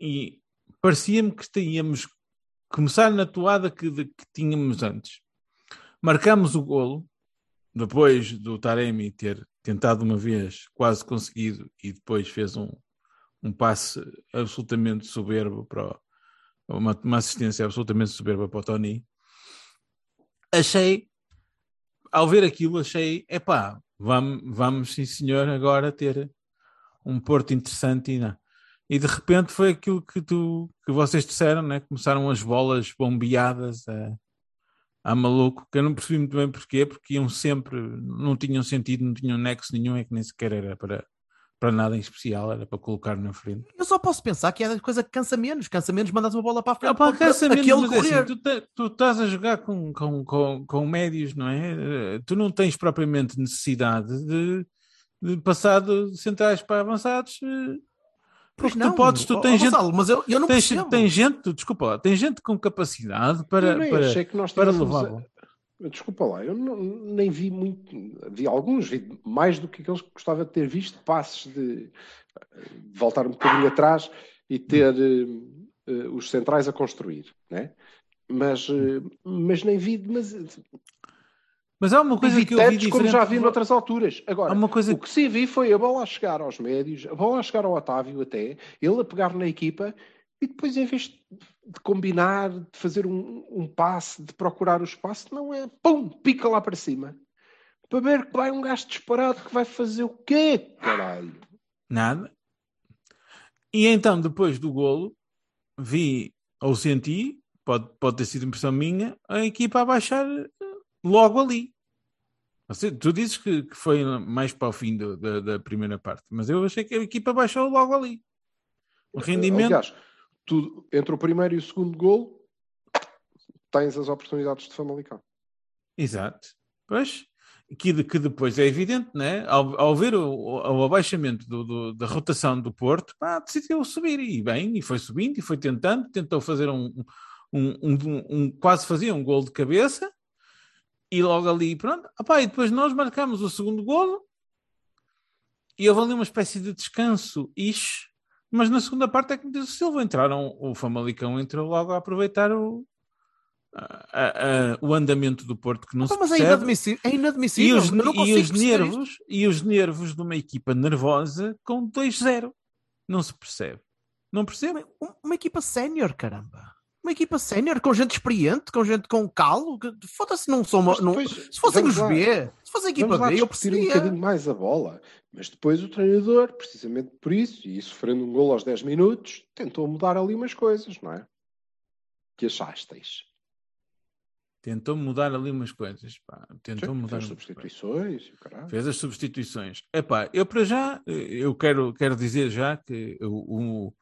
e parecia-me que tínhamos começar na toada que, de- que tínhamos antes. Marcamos o golo, depois do Taremi ter tentado uma vez, quase conseguido, e depois fez um, um passe absolutamente soberbo para o- uma, uma assistência absolutamente soberba para o Tony. Achei ao ver aquilo, achei, epá, vamos, vamos sim senhor agora ter um Porto interessante e, não. E de repente foi aquilo que tu que vocês disseram, né? começaram as bolas bombeadas a, a maluco, que eu não percebi muito bem porquê, porque iam sempre, não tinham sentido, não tinham nexo nenhum, é que nem sequer era para, para nada em especial, era para colocar na frente. Eu só posso pensar que é a coisa que cansa menos. Cansa menos mandas uma bola para a frente. Opa, para- cansa menos, mas é assim, tu, te- tu estás a jogar com, com, com, com médios, não é? Eh, Tu não tens propriamente necessidade de, de passar de centrais para avançados. Porque tu não, podes, tu tens ó, gente, Gonçalo, mas eu, eu não tens, percebo. tem gente, desculpa, lá, tem gente com capacidade para, para, achei que nós para levar. Desculpa lá, eu não- nem vi muito, vi alguns, vi mais do que aqueles que gostava de ter visto, passes de, de voltar um bocadinho atrás e ter eh, eh, os centrais a construir, né? Mas, eh, mas nem vi, mas Mas há uma coisa que eu vi como já vi noutras alturas. Agora, o que sim vi foi a bola a chegar aos médios, a bola a chegar ao Otávio até, ele a pegar na equipa e depois, em vez de combinar, de fazer um, um passe, de procurar o espaço, não é pum, pica lá para cima. Para ver que vai um gajo disparado que vai fazer o quê, caralho? Nada. E então, depois do golo, vi ou senti, pode, pode ter sido impressão minha, a equipa a baixar logo ali. Você- tu dizes que, que foi mais para o fim do- da, da primeira parte, mas eu achei que a equipa baixou logo ali. O rendimento. Aliás, tu, entre o primeiro e o segundo golo, tens as oportunidades de Famalicão. Exato. Pois, que, de- que depois é evidente, né? ao, ao ver o, o- o abaixamento do- do- da rotação do Porto, pá, decidiu subir e bem, e foi subindo e foi tentando, tentou fazer um, um, um- um- quase fazia um gol de cabeça e logo ali, pronto, Epá, e depois nós marcamos o segundo golo e houve ali uma espécie de descanso, ish, mas na segunda parte é que me diz o Silva, entraram, o Famalicão entrou logo a aproveitar o, a- a- o andamento do Porto que não se Mas é percebe. inadmissível. É E inadmissível. os, eu não e os perceber isto. nervos e os nervos de uma equipa nervosa com 2-0 não se percebe não percebe Uma, uma equipa sénior, caramba. Uma equipa sénior com gente experiente, com gente com calo. Foda-se, não são. Mas Não, se fossem os. B, se fosse a equipa B, eu discutir um bocadinho mais a bola. Mas depois o treinador, precisamente por isso, e sofrendo um gol aos 10 minutos, tentou mudar ali umas coisas, não é? Que achasteis? tentou mudar ali umas coisas pá. tentou Sim, mudar fez coisas. substituições, e fez as substituições Epá, eu para já eu quero, quero dizer já que o, o,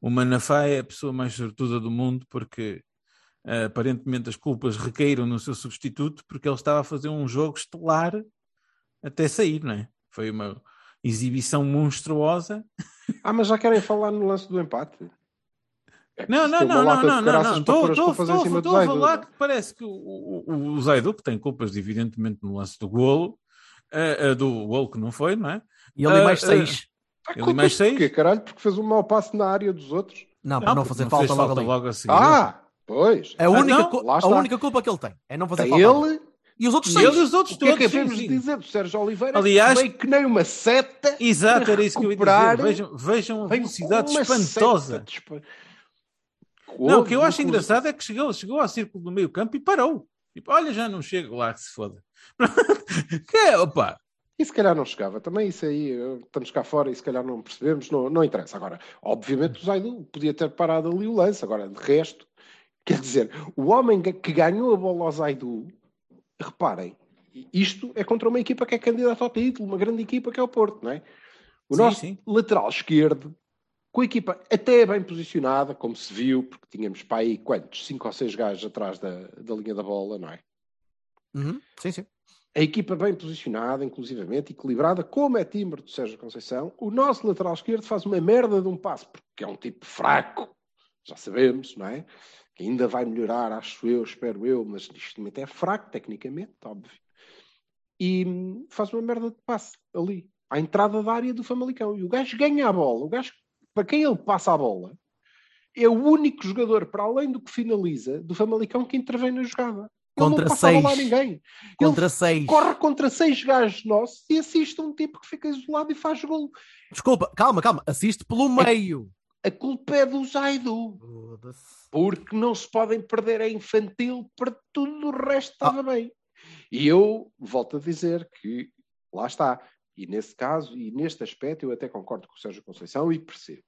o Manafá é a pessoa mais sortuda do mundo porque eh, aparentemente as culpas recaíram no seu substituto porque ele estava a fazer um jogo estelar até sair, não é? Foi uma exibição monstruosa Ah, mas já querem falar no lance do empate? É Não, não, tem não, não, não, não, não. Estou a falar que parece que o, o, o Zaidu, que tem culpas evidentemente no lance do golo, eh, eh, do golo que não foi, não é? E ali Ah, mais seis. Ah, Ele mais seis? porquê, caralho? Porque fez um mau passe na área dos outros. Não, para não, porque fazer não falta logo ali. logo a seguir. Ah, pois. É a única, cu- lá a única culpa que ele tem. É não fazer Tem falta. ele. E os outros seis. ele e os outros O que é todos. que sim, devemos sim. dizer do Sérgio Oliveira? Aliás- Veio que nem uma seta. Exato, era isso que eu ia dizer. Vejam, vejam a velocidade espantosa. Não, o que eu acho engraçado é que chegou, chegou ao círculo do meio campo e parou. Tipo, olha, já não chego lá, que se foda. que é, opa, E se calhar não chegava. Também isso aí, eh, estamos cá fora e se calhar não percebemos, não, não interessa. Agora, obviamente o Zaidu podia ter parado ali o lance. Agora, de resto, quer dizer, o homem que- que ganhou a bola ao Zaidu, reparem, isto é contra uma equipa que é candidata ao título, uma grande equipa que é o Porto, não é? O Sim, nosso sim. lateral esquerdo, com a equipa até bem posicionada, como se viu, porque tínhamos para aí quantos? Cinco ou seis gajos atrás da, da linha da bola, não é? Uhum, Sim, sim. A equipa bem posicionada, inclusivamente, equilibrada, como é timbre do Sérgio Conceição. O nosso lateral esquerdo faz uma merda de um passo, porque é um tipo fraco, já sabemos, não é? Que ainda vai melhorar, acho eu, espero eu, mas isto também é fraco, tecnicamente, óbvio. E hum, faz uma merda de passe ali, à entrada da área do Famalicão. E o gajo ganha a bola, o gajo, para quem ele passa a bola, é o único jogador, para além do que finaliza, do Famalicão que intervém na jogada. Contra não passa a bola a seis. ninguém. Contra Ele seis. corre contra seis gajos nossos e assiste um tipo que fica isolado e faz gol. Desculpa, calma, calma. Assiste pelo meio. A culpa é do Zaidu. Porque não se podem perder a infantil, para tudo o resto estava bem. E eu volto a dizer que lá está. E nesse caso, e neste aspecto, eu até concordo com o Sérgio Conceição e percebo.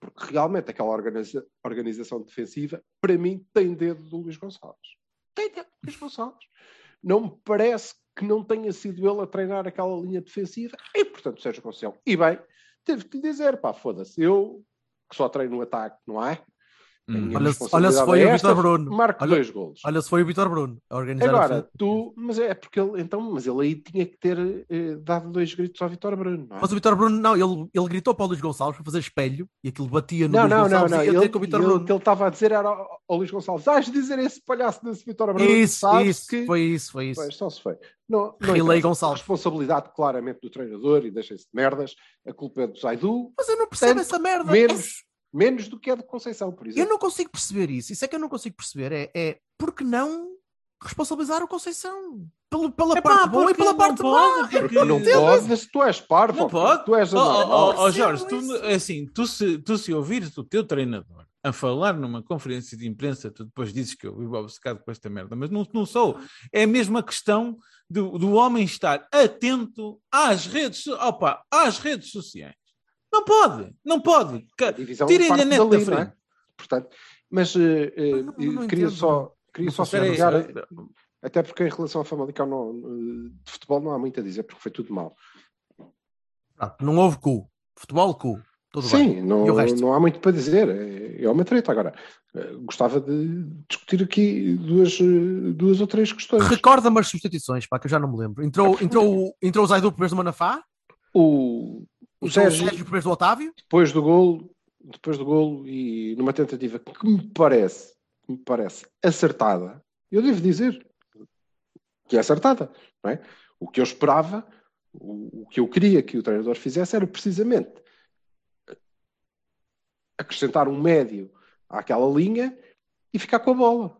Porque realmente aquela organiza- organização defensiva, para mim, tem dedo do Luís Gonçalves. Não me parece que não tenha sido ele a treinar aquela linha defensiva. E, portanto, Sérgio Conceição. E bem, teve que lhe dizer, pá, foda-se, eu que só treino no ataque, não é? A Olha, se- olha se foi é o Vítor Bruno. Marco Olha- dois golos. Olha, se foi o Vitor Bruno a organizar a Agora, defesa. tu, mas é porque ele, então, mas ele aí tinha que ter eh, dado dois gritos ao Vitor Bruno, não é? Mas o Vitor Bruno, não, ele, ele gritou para o Luís Gonçalves para fazer espelho e aquilo batia no Não, Luís não, não, Gonçalves não. e ia Ele, ter com o Vitor ele- Bruno. o que ele estava a dizer era ao, ao Luís Gonçalves: vais dizer esse palhaço desse Vitor Bruno. Isso, sabes isso, que... foi isso, foi isso. Pois, só se foi. Não, não interessa. Gonçalves. A responsabilidade claramente do treinador e deixem-se de merdas. A culpa é do Zaidu, Mas eu não percebo Tanto essa merda. menos, menos do que é de Conceição, por Eu exemplo. não consigo perceber isso. Isso é que eu não consigo perceber. É, é porque não responsabilizar o Conceição pelo, pela Epá, parte boa e pela não parte pode, má. porque- Não pode, se tu és parvo, Não pode. tu és Oh, oh, oh, Jorge, tu, é assim, tu se, tu se ouvires o teu treinador a falar numa conferência de imprensa, tu depois dizes que eu vivo obcecado com esta merda, mas não, não sou. É a mesma questão do, do homem estar atento às redes, opa, às redes sociais. Não pode, não pode. Divisão Tirem-lhe a parte net da não é? frente. Portanto, mas eh, eh, Não, não, não queria entendo. só, queria Não só sublinhar, assim. até porque em relação ao Famalicão não, eh, de futebol não há muito a dizer, porque foi tudo mal. Pronto, não houve cu. Futebol, cu. Tudo bem. Sim, não, E o resto? não há muito para dizer, é, é uma treta. Agora, eh, gostava de discutir aqui duas, eh, duas ou três questões. Recorda-me as substituições, pá, que eu já não me lembro. Entrou, entrou, o- entrou o Zaidu primeiro do Manafá, O, o entrou Sérgio, Sérgio primeiro do Otávio. depois do golo, depois do golo e numa tentativa que me parece, que me parece acertada, eu devo dizer que é acertada, não é? O que eu esperava, o, o que eu queria que o treinador fizesse era precisamente acrescentar um médio àquela linha e ficar com a bola.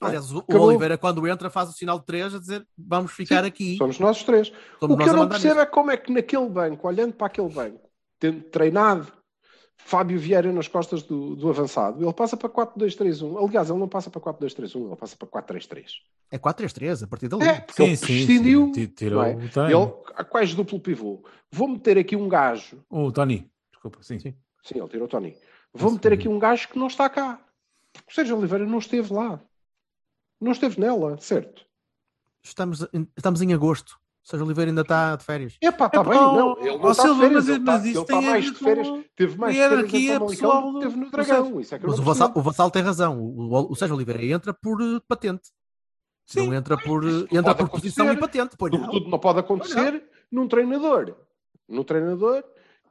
Aliás, o, Acabou. Oliveira, quando entra, faz o sinal de três a dizer vamos ficar aqui. Somos nós os três. Somos o que eu não percebo nisso. é como é que naquele banco, olhando para aquele banco, tendo treinado Fábio Vieira nas costas do, do avançado, ele passa para 4-2-3-1. Aliás, ele não passa para 4-2-3-1, ele passa para 4-3-3. É 4-3-3 a partir dali. É, porque ele prescindiu. Ti- Tirou é? o. Ele, a quais duplo pivô? Vou meter aqui um gajo. O Tony, desculpa, sim. Sim. Sim, ele tirou o Tony. Vou meter aqui um gajo que não está cá. Porque o Sérgio Oliveira não esteve lá. Não esteve nela, certo? Estamos, em- estamos em agosto. O Sérgio Oliveira ainda está de férias. Epá, está Epá, bem, não. Ele não está de férias. mas- Ele está, mas está mais de férias. com Teve mais de férias hierarquia Famalicão pessoal do que teve no Dragão. Isso é que Mas o Vassal, o Vassal tem razão. O, o- Sérgio Oliveira entra por eh, patente. Sim. Não entra por, eh, entra por posição e patente. Pois Tudo, não. tudo não pode acontecer num treinador. Num treinador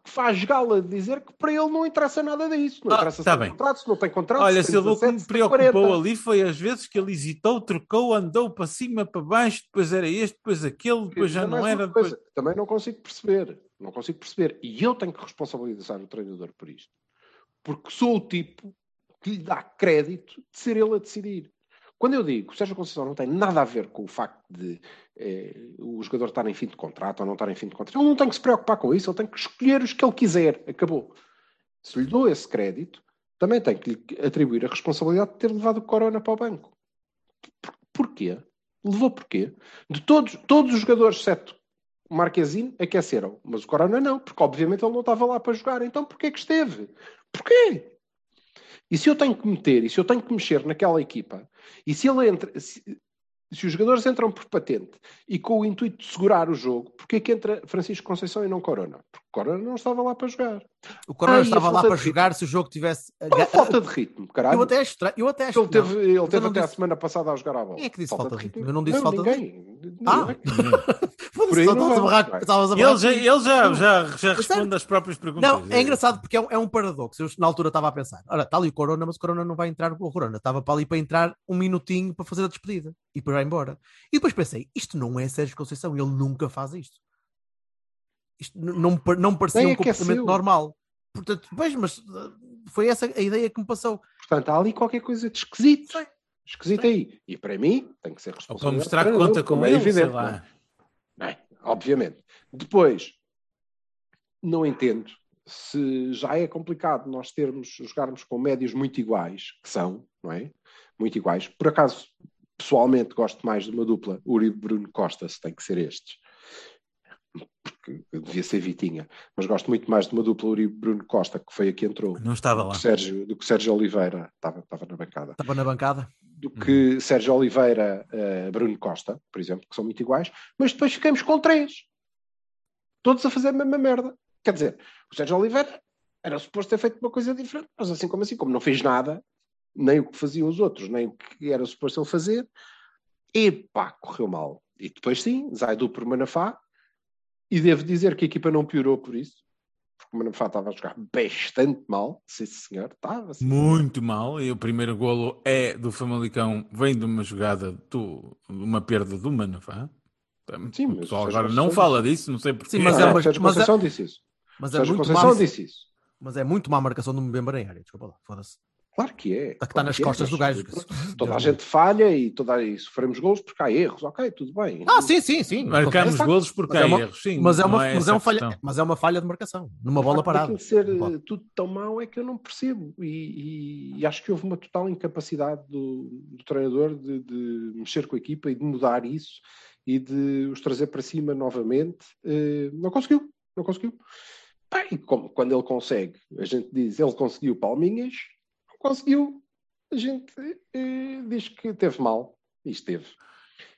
faz gala de dizer que para ele não interessa nada disso. Não Ah, interessa tá se tem contrato, se não tem contrato. Olha, se Silva, o que 17, me preocupou 40. ali foi as vezes que ele hesitou, trocou, andou para cima, para baixo, depois era este, depois aquele, depois já Dizer não era. Depois... coisa, Também não consigo perceber. Não consigo perceber. E eu tenho que responsabilizar o treinador por isto. Porque sou o tipo que lhe dá crédito de ser ele a decidir. Quando eu digo que o Sérgio Conceição não tem nada a ver com o facto de eh, o jogador estar em fim de contrato ou não estar em fim de contrato, ele não tem que se preocupar com isso, ele tem que escolher os que ele quiser. Acabou. Se lhe dou esse crédito, também tenho que lhe atribuir a responsabilidade de ter levado o Corona para o banco. Por- Porquê? Levou porquê? De todos, todos os jogadores, exceto o Marquezine, aqueceram. Mas o Corona não, porque obviamente ele não estava lá para jogar. Então porquê que esteve? Porquê? E se eu tenho que meter, e se eu tenho que mexer naquela equipa, e se ele entra, se, se os jogadores entram por patente e com o intuito de segurar o jogo, porquê que entra Francisco Conceição e não Corona? Porque Corona não estava lá para jogar. O Corona Ah, a estava lá falta para de jogar se o jogo tivesse. Falta de ritmo, caralho? Eu até acho estranho. Eu até acho Ele teve, não. ele teve não até a disse- semana passada a jogar a bola. Quem é que disse falta de ritmo? ritmo? Eu não disse falta de ninguém. Ah. Ninguém. Foda-se, Por aí não a a Ele já, ele já, já, já responde às próprias perguntas. Não, é engraçado porque é um, é um paradoxo. Eu na altura estava a pensar: olha, está ali o Corona, mas o Corona não vai entrar. O Corona estava para ali para entrar um minutinho para fazer a despedida e para ir embora. E depois pensei: isto não é Sérgio Conceição, ele nunca faz isto. Isto não, não me parecia Nem um comportamento normal. Portanto, pois, mas uh, foi essa a ideia que me passou. Portanto, há ali qualquer coisa de esquisito. Sei. Esquisito aí. E para mim, tem que ser Ou responsável. para mostrar que conta com é ele, evidente. sei lá. Não é? Obviamente. Depois, não entendo se já é complicado nós termos, jogarmos com médios muito iguais, que são, não é? Muito iguais. Por acaso, pessoalmente, gosto mais de uma dupla, Uribe Bruno Costa, se tem que ser estes. Porque devia ser Vitinha. Mas gosto muito mais de uma dupla Uribe Bruno Costa, que foi a que entrou, Não estava do lá. que Sérgio, do que Sérgio Oliveira, estava, estava na bancada Estava na bancada. do que Sérgio Oliveira, eh, Bruno Costa, por exemplo, que são muito iguais, mas depois ficamos com três. Todos a fazer a mesma merda. Quer dizer, o Sérgio Oliveira era suposto ter feito uma coisa diferente, mas assim como assim, como não fez nada, nem o que faziam os outros, nem o que era suposto ele fazer. E pá, correu mal. E depois sim, Zaidu por Manafá. E devo dizer que a equipa não piorou por isso. Porque o Manafá estava a jogar bastante mal. Sim, senhor, estava. sim, senhor. Muito mal. E o primeiro golo é do Famalicão, vem de uma jogada, do, de uma perda do Manafá. Sim, o mas pessoal Sérgio agora não fala disso, não sei porquê. Sim, mas Não, é uma- Sérgio mas é- Conceição disse isso. Mas é Sérgio muito Conceição má, disse isso. mas é muito má marcação do Mbemba em área. Desculpa lá, foda-se. Claro que é. A que está nas é, costas do mas gajo. Toda a gente falha e, toda, e sofremos gols porque há erros. Ok, tudo bem. Ah, sim, sim, sim. Marcamos Acontece. golos porque Mas é há uma- erros, sim. Mas é, uma, é mas, é uma a falha, mas é uma falha de marcação, numa bola parada. daquilo ser Bola. eh, tudo tão mau é que eu não percebo. E, e- e acho que houve uma total incapacidade do, do treinador de, de mexer com a equipa e de mudar isso e de os trazer para cima novamente. Eh, não conseguiu, não conseguiu. E como, quando ele consegue, a gente diz ele conseguiu palminhas, conseguiu. A gente eh, diz que teve mal. E esteve.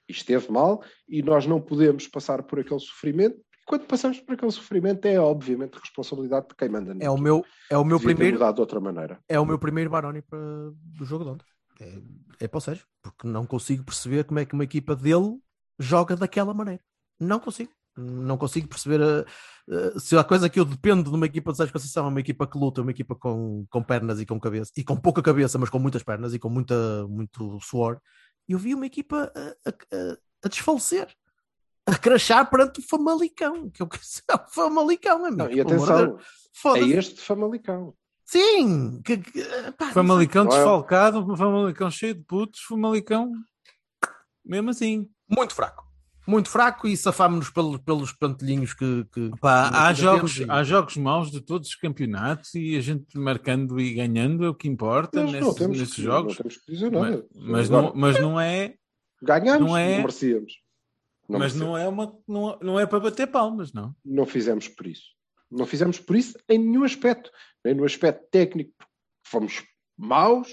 E esteve mal e nós não podemos passar por aquele sofrimento. E quando passamos por aquele sofrimento é obviamente responsabilidade de quem manda. É o meu, é o meu Devia primeiro, mudado de outra maneira. é o meu primeiro Baroni para, do jogo de ontem. É, é para o Sérgio, porque não consigo perceber como é que uma equipa dele joga daquela maneira. Não consigo. Não consigo perceber a- se a coisa que eu dependo de uma equipa de Sérgio Conceição é uma equipa que luta, uma equipa com, com pernas e com cabeça, e com pouca cabeça, mas com muitas pernas e com muita, muito suor. Eu vi uma equipa a, a- a- desfalecer, a crachar perante o Famalicão, que eu quero ser o Famalicão, amigo. Não, e atenção, é este Famalicão. Sim! Que, que, pá, Famalicão Não é? desfalcado, Famalicão cheio de putos, Famalicão mesmo assim. muito fraco. Muito fraco e safámos-nos pelos, pelos pantelhinhos que. que Pá, que há, jogos, há jogos maus de todos os campeonatos e a gente marcando e ganhando é o que importa não nesses, nesses que, jogos. não temos que dizer Mas, nada. mas Agora, não, mas não é, ganhamos, não não, é- merecíamos. Não, mas não é uma, não, não é para bater palmas, não. não fizemos por isso. Não fizemos por isso em nenhum aspecto. Nem no aspecto técnico, fomos maus,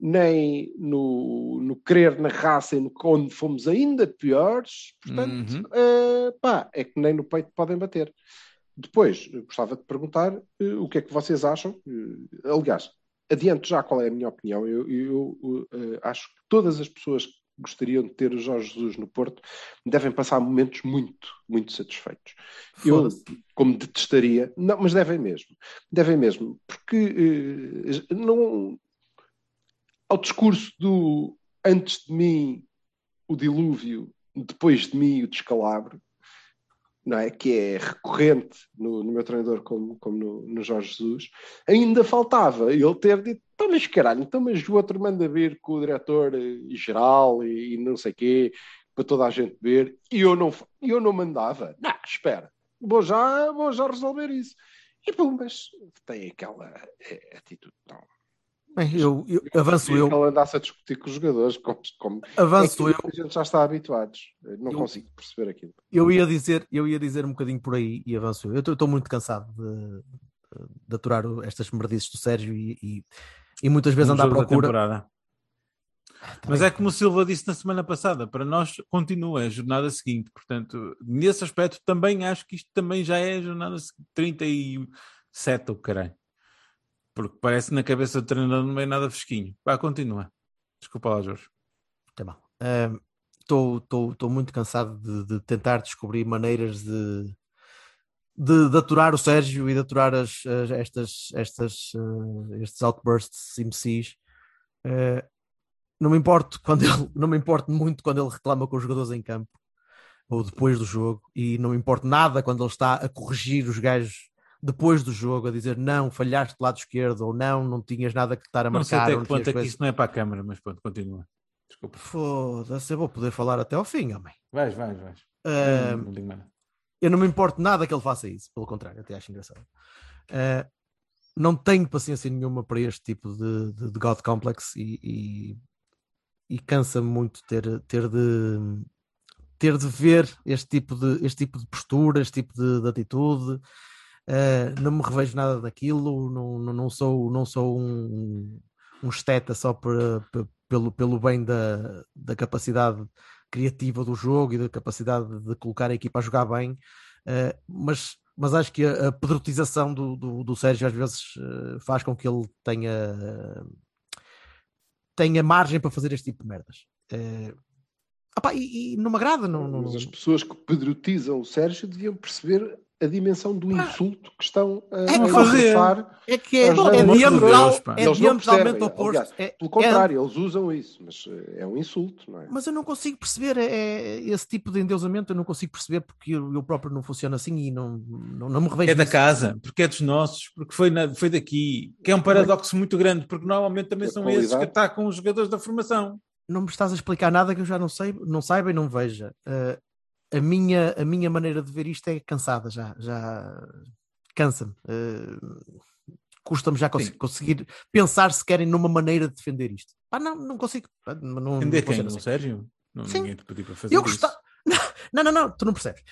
nem no, no querer na raça, e no, onde fomos ainda piores. Portanto, Uhum. eh, pá, é que nem no peito podem bater. Depois, gostava de perguntar eh, o que é que vocês acham. Eh, aliás, adianto já qual é a minha opinião. Eu, eu, eh, acho que todas as pessoas que gostariam de ter o Jorge Jesus no Porto devem passar momentos muito, muito satisfeitos. Eu, como detestaria, não, mas devem mesmo, devem mesmo, porque eh, não ao discurso do antes de mim o dilúvio, depois de mim o descalabro, não é? que é recorrente no, no meu treinador como, como no, no Jorge Jesus, ainda faltava ele ter dito, então mas caralho, então mas o outro manda vir com o diretor-geral e, e não sei quê, para toda a gente ver, e eu não, eu não mandava. Não, espera, vou já, vou já resolver isso. E pum, mas tem aquela eh, atitude. Não. Bem, eu, eu- avanço eu, Ele andasse a discutir com os jogadores, como, como avanço é eu. a gente já está habituados. Não Eu- consigo perceber aquilo. Eu ia dizer, eu ia dizer um bocadinho por aí e avanço eu. Eu estou muito cansado de, de aturar estas merdices do Sérgio e, e, e muitas vezes andar à procura. temporada. Mas é como o Silva disse na semana passada, para nós continua a jornada seguinte, portanto, nesse aspecto também acho que isto também já é a jornada se- 37, o caralho. Porque parece que na cabeça do treinador não é nada fresquinho. Vá, continua. Desculpa lá, Jorge. Tá bom. Estou muito cansado de, de tentar descobrir maneiras de, de, de aturar o Sérgio e de aturar as, as- estas, estas, eh, estes outbursts imbecis. Eh, não me importo quando ele, não me importo muito quando ele reclama com os jogadores em campo ou depois do jogo, e não me importa nada quando ele está a corrigir os gajos depois do jogo, a dizer não, falhaste do lado esquerdo, ou não, não tinhas nada que estar a Não sei marcar. até que não ponto é que isto não é para a câmara, mas pronto, continua. Desculpa. Foda-se, eu vou poder falar até ao fim, homem. Vais, vais, vais. Ah, Não, não nada. eu não me importo nada que ele faça isso, pelo contrário, até acho engraçado. Ah, não tenho paciência nenhuma para este tipo de, de, de God Complex e, e, e cansa-me muito ter, ter de ter de ver este tipo de, este tipo de postura, este tipo de, de atitude. Ah, não me revejo nada daquilo, não, não, sou, não sou um, um esteta só para, pe- pelo, pelo bem da, da capacidade criativa do jogo e da capacidade de colocar a equipa a jogar bem, eh, mas, mas acho que a, a pedrotização do, do, do Sérgio às vezes eh, faz com que ele tenha, tenha margem para fazer este tipo de merdas. Opá, e, e não me agrada, não, não- Mas as pessoas que pedrotizam o Sérgio deviam perceber a dimensão do insulto que estão a, É a é que é, é de diametral- pá. é diametralmente oposto. aliás, É- Pelo contrário, eles usam isso, mas eh, é um insulto, não é? Mas eu não consigo perceber é, é, esse tipo de endeusamento, eu não consigo perceber porque eu, eu próprio não funciona assim e não, não, não me revejo É da casa, porque é dos nossos, porque foi, na- foi daqui, que é um paradoxo muito grande, porque normalmente também A são esses que qualidade. atacam os jogadores da formação. Não me estás a explicar nada que eu já não sei, não saiba e não veja. Uh, a, minha, a minha maneira de ver isto é cansada, já, já cansa-me. Uh, Custa-me já cons- Sim. conseguir pensar se querem numa maneira de defender isto. Ah, não, não consigo. Pá, Não, Entender quem? funciona O assim. Sérgio? Não, Sim. ninguém te pediu para fazer Eu isso. gostava. Não, não, não, tu não percebes.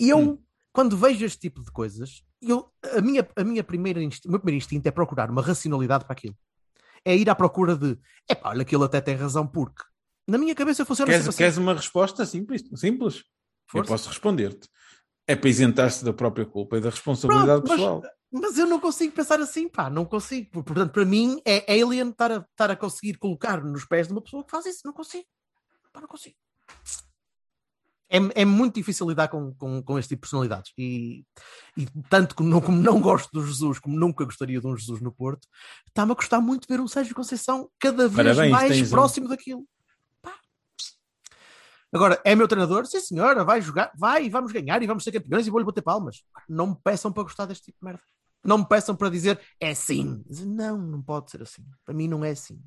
Eu, Hum. quando vejo este tipo de coisas, eu, a, minha, a minha primeira inst... o meu primeiro instinto é procurar uma racionalidade para aquilo. É ir à procura de, epá, olha, aquilo até tem razão, porque na minha cabeça funciona Queres, assim. queres uma resposta simples? simples? Eu Força. posso responder-te. É para isentar-se da própria culpa e da responsabilidade Pronto, mas- pessoal. Mas eu não consigo pensar assim, pá, não consigo. Portanto, para mim é alien estar a, estar a conseguir colocar nos pés de uma pessoa que faz isso. Não consigo. Pá, não consigo. É, é muito difícil lidar com, com, com este tipo de personalidades. E, e tanto como não, como não gosto do Jesus, como nunca gostaria de um Jesus no Porto, está-me a custar muito ver um Sérgio Conceição cada vez Parabéns, mais tens um- próximo daquilo. Agora, é meu treinador? Sim, senhora, vai jogar, vai, vamos ganhar e vamos ser campeões e vou-lhe bater palmas. Não me peçam para gostar deste tipo de merda. Não me peçam para dizer é assim. Não, não pode ser assim. Para mim não é assim.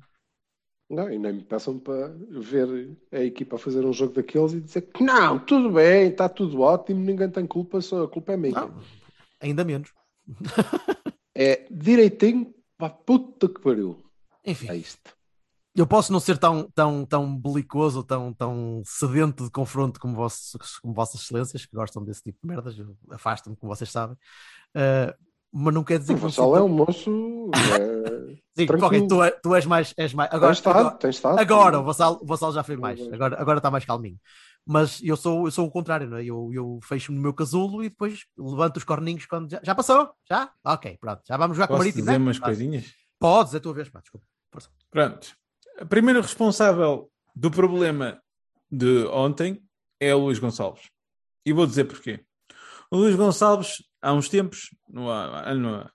Não, e nem me peçam para ver a equipa a fazer um jogo daqueles e dizer que não, tudo bem, está tudo ótimo, ninguém tem culpa, só a culpa é minha. Não, ainda menos. É direitinho para a puta que pariu. Enfim, É isto. Eu posso não ser tão, tão, tão belicoso, tão, tão sedento de confronto como, vossos, como vossas excelências, que gostam desse tipo de merdas. Eu afasto-me, como vocês sabem. Ah, mas não quer dizer O que não Vassal é um moço. É... Sim, tranquilo. ok, tu, é- tu és mais. És mais... Agora, estado, agora, tem estado. agora o, Vassal, o Vassal já foi mais. Agora, agora está mais calminho. Mas eu sou, eu sou o contrário, não é? Eu, eu fecho-me no meu casulo e depois levanto os corninhos quando. Já, já passou? Já? Ok, pronto. Já vamos jogar com o Posso Marítimo. dizer né? umas coisinhas? Podes, é a tua vez, pá, desculpa. Pronto. A primeira responsável do problema de ontem é o Luís Gonçalves. E vou dizer porquê. O Luís Gonçalves, há uns tempos, no ano,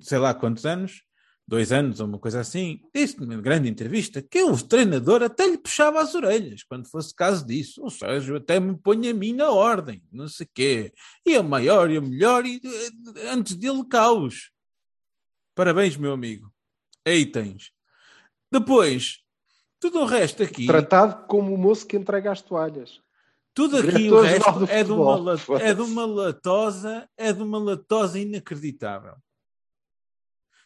sei lá quantos anos, dois anos ou uma coisa assim, disse numa grande entrevista que o treinador até lhe puxava as orelhas quando fosse caso disso. O Sérgio até me põe a mim na ordem, não sei quê. E a maior e a melhor, e eh, antes dele, caos. Parabéns, meu amigo. Aí tens. Depois, tudo o resto aqui, Tratado como o moço que entrega as toalhas. tudo aqui o resto é de, uma, é de uma latosa, é de uma latosa inacreditável.